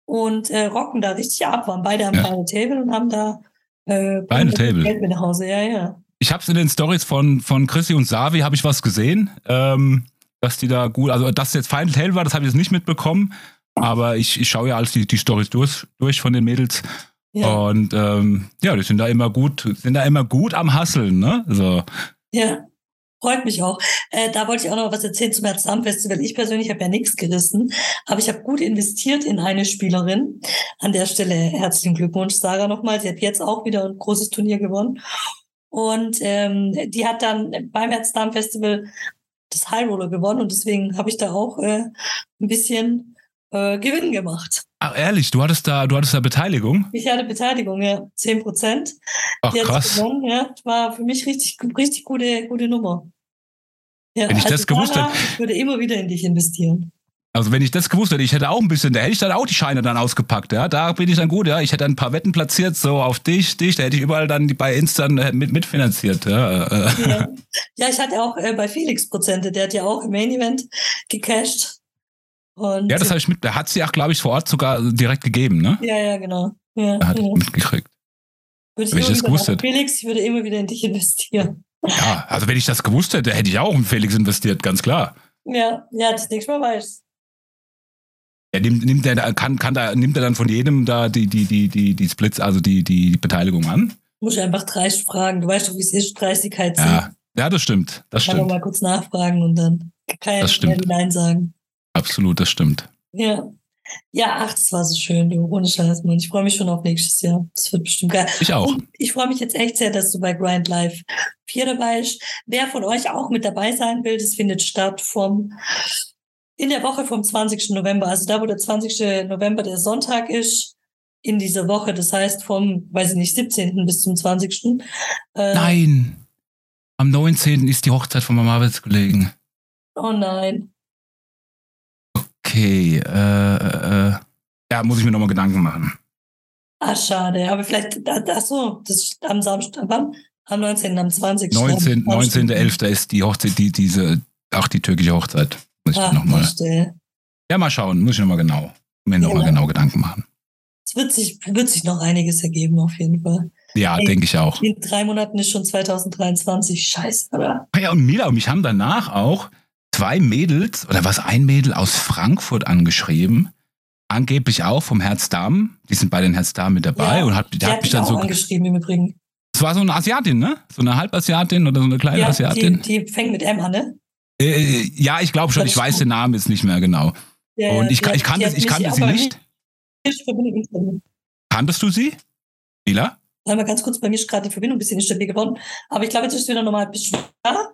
und äh, rocken da richtig ab, waren beide am ja. Final Table und haben da äh, Final Table. Geld mit nach Hause, ja, ja ich habe es in den Stories von, von Chrissy und Savi, habe ich was gesehen, ähm, dass die da gut, also dass jetzt Final Tale war, das habe ich jetzt nicht mitbekommen, aber ich, ich schaue ja alles die, die Stories durch, durch von den Mädels. Ja. Und ähm, ja, die sind da immer gut, sind da immer gut am Hasseln, ne? So. Ja, freut mich auch. Äh, da wollte ich auch noch was erzählen zum Herzam Festival. Ich persönlich habe ja nichts gerissen, aber ich habe gut investiert in eine Spielerin. An der Stelle herzlichen Glückwunsch, Sarah, nochmal. Sie hat jetzt auch wieder ein großes Turnier gewonnen. Und ähm, die hat dann beim Herzdam Festival das High Roller gewonnen und deswegen habe ich da auch äh, ein bisschen äh, Gewinn gemacht. Ach ehrlich, du hattest da, du hattest da Beteiligung? Ich hatte Beteiligung, ja, 10 Prozent. Ach krass. Gewonnen, ja, war für mich richtig, richtig gute, gute Nummer. Ja, Wenn ich also das gewusst hätte- Ich würde immer wieder in dich investieren. Also wenn ich das gewusst hätte, ich hätte auch ein bisschen, da hätte ich dann auch die Scheine dann ausgepackt, ja. Da bin ich dann gut, ja. Ich hätte ein paar Wetten platziert, so auf dich, dich, da hätte ich überall dann bei Insta äh, mit, mitfinanziert, ja. äh. Ja, ja ich hatte auch äh, bei Felix Prozente, der hat ja auch im Main Event gecashed. Und Ja, das habe ich mit, der hat sie auch, glaube ich, vor Ort sogar direkt gegeben, ne? ja, ja, genau. Ja, Da hatte ja. ich mitgekriegt. Würde Wenn ich immer das gewusst hätte. Felix, ich würde immer wieder in dich investieren. Ja, also wenn ich das gewusst hätte, hätte ich auch in Felix investiert, ganz klar. Ja, ja, das nächste Mal weiß. Ja, nimmt, nimmt er kann, kann da, nimmt er dann von jedem da die, die, die, die, die Splits, also die, die Beteiligung an? Muss einfach dreist fragen. Du weißt doch, wie es ist, Dreistigkeit Ja, ja, das stimmt. Das Kann man stimmt. mal kurz nachfragen und dann kann ja mehr stimmt. Nein sagen. Absolut, das stimmt. Ja. Ja, ach, das war so schön, du. Ohne Scheiß, Mann. Ich freue mich schon auf nächstes Jahr. Das wird bestimmt geil. Ich auch. Und ich freue mich jetzt echt sehr, dass du bei Grind Live 4 dabei bist. Wer von euch auch mit dabei sein will, das findet statt vom in der Woche vom 20. November. Also da, wo der 20. November der Sonntag ist, in dieser Woche. Das heißt vom, weiß ich nicht, 17. bis zum 20. Äh, Nein. Am 19. ist die Hochzeit von meinem Arbeitskollegen. Oh nein. Okay, äh, äh, ja, muss ich mir nochmal Gedanken machen. Ah, schade. Aber vielleicht, ach so, das am Samstag, wann? Am 19., am 20. 19. Am 19.11. ist die Hochzeit, die, diese, ach, die türkische Hochzeit. Muss ich Ach, nochmal. Ja, mal schauen, muss ich nochmal genau, mir nochmal Ja. genau Gedanken machen. Es wird sich, wird sich noch einiges ergeben, auf jeden Fall. Ja, denke ich auch. In drei Monaten ist schon 2023. Scheiße, oder? Ah ja, und Mila und mich haben danach auch zwei Mädels oder was ein Mädel aus Frankfurt angeschrieben. Angeblich auch vom Herzdam. Die sind bei den Herzdam mit dabei Ja, und hat, die Die hat hat mich dann auch so. angeschrieben im Übrigen. Es war so eine Asiatin, ne? So eine Halbasiatin oder so eine kleine Ja, die, Asiatin. die fängt mit M an, ne? Äh, ja, ich glaube schon, ich weiß den Namen jetzt nicht mehr genau. Ja, Und ja, ich, die hat- ich kannte, hat ich kannte sie nicht. Kanntest du sie? Mila? Warte mal ganz kurz, bei mir ist gerade die Verbindung ein bisschen instabil geworden. Aber ich glaube, jetzt ist es wieder normal. Bist du da?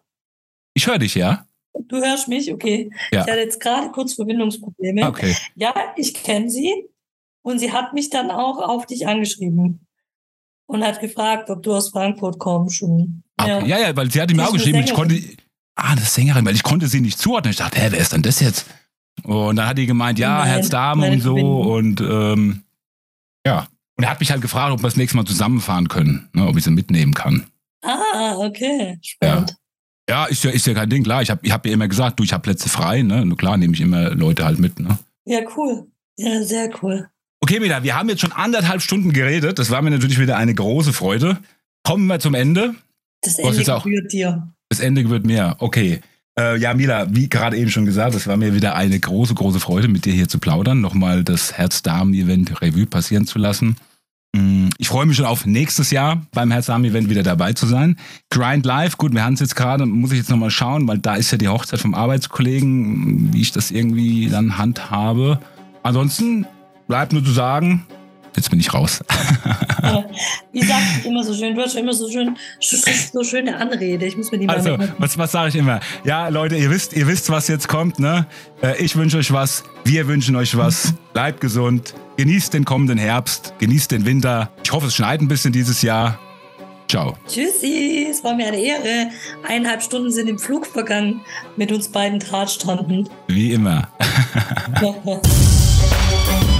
Ich höre dich, ja? Du hörst mich? Okay. Ja. Ich hatte jetzt gerade kurz Verbindungsprobleme. Okay. Ja, ich kenne sie. Und sie hat mich dann auch auf dich angeschrieben. Und hat gefragt, ob du aus Frankfurt kommst. Und, okay. ja. Ja. ja, weil sie mir Das auch geschrieben, ich konnte. Ah, das ist Sängerin, weil ich konnte sie nicht zuordnen. Ich dachte, hä, wer ist denn das jetzt? Und dann hat die gemeint, ja, Nein, Herzdame meine und so. Und ähm, ja. Und er hat mich halt gefragt, ob wir das nächste Mal zusammenfahren können, ne, ob ich sie mitnehmen kann. Ah, okay. Spannend. Ja, ist ja, ist ja kein Ding, klar. Ich habe ich hab ja immer gesagt, du, ich habe Plätze frei, ne? Nur klar nehme ich immer Leute halt mit, ne? Ja. cool. Ja, sehr cool. Okay, Mila, wir haben jetzt schon anderthalb Stunden geredet. Das war mir natürlich wieder eine große Freude. Kommen wir zum Ende. Das Ende gebührt dir. Das Ende wird mehr. Okay. Äh, ja, Mila, wie gerade eben schon gesagt, es war mir wieder eine große, große Freude, mit dir hier zu plaudern, nochmal das Herz-Damen-Event Revue passieren zu lassen. Mm, Ich freue mich schon auf nächstes Jahr beim Herz-Damen-Event wieder dabei zu sein. Grind Live, gut, wir haben es jetzt gerade, muss ich jetzt nochmal schauen, weil da ist ja die Hochzeit vom Arbeitskollegen, wie ich das irgendwie dann handhabe. Ansonsten bleibt nur zu sagen, jetzt bin ich raus. Ja. Ich immer so schön, du hast immer so schön, so, schöne Anrede. Ich muss mir die mal Also, was, was sage ich immer? Ja, Leute, ihr wisst, ihr wisst, was jetzt kommt, ne? Äh, Ich wünsche euch was, wir wünschen euch was. Bleibt gesund, genießt den kommenden Herbst, genießt den Winter. Ich hoffe, es schneit ein bisschen dieses Jahr. Ciao. Tschüssi, es war mir eine Ehre. Eineinhalb Stunden sind im Flug vergangen mit uns beiden Drahtstranden. Wie immer.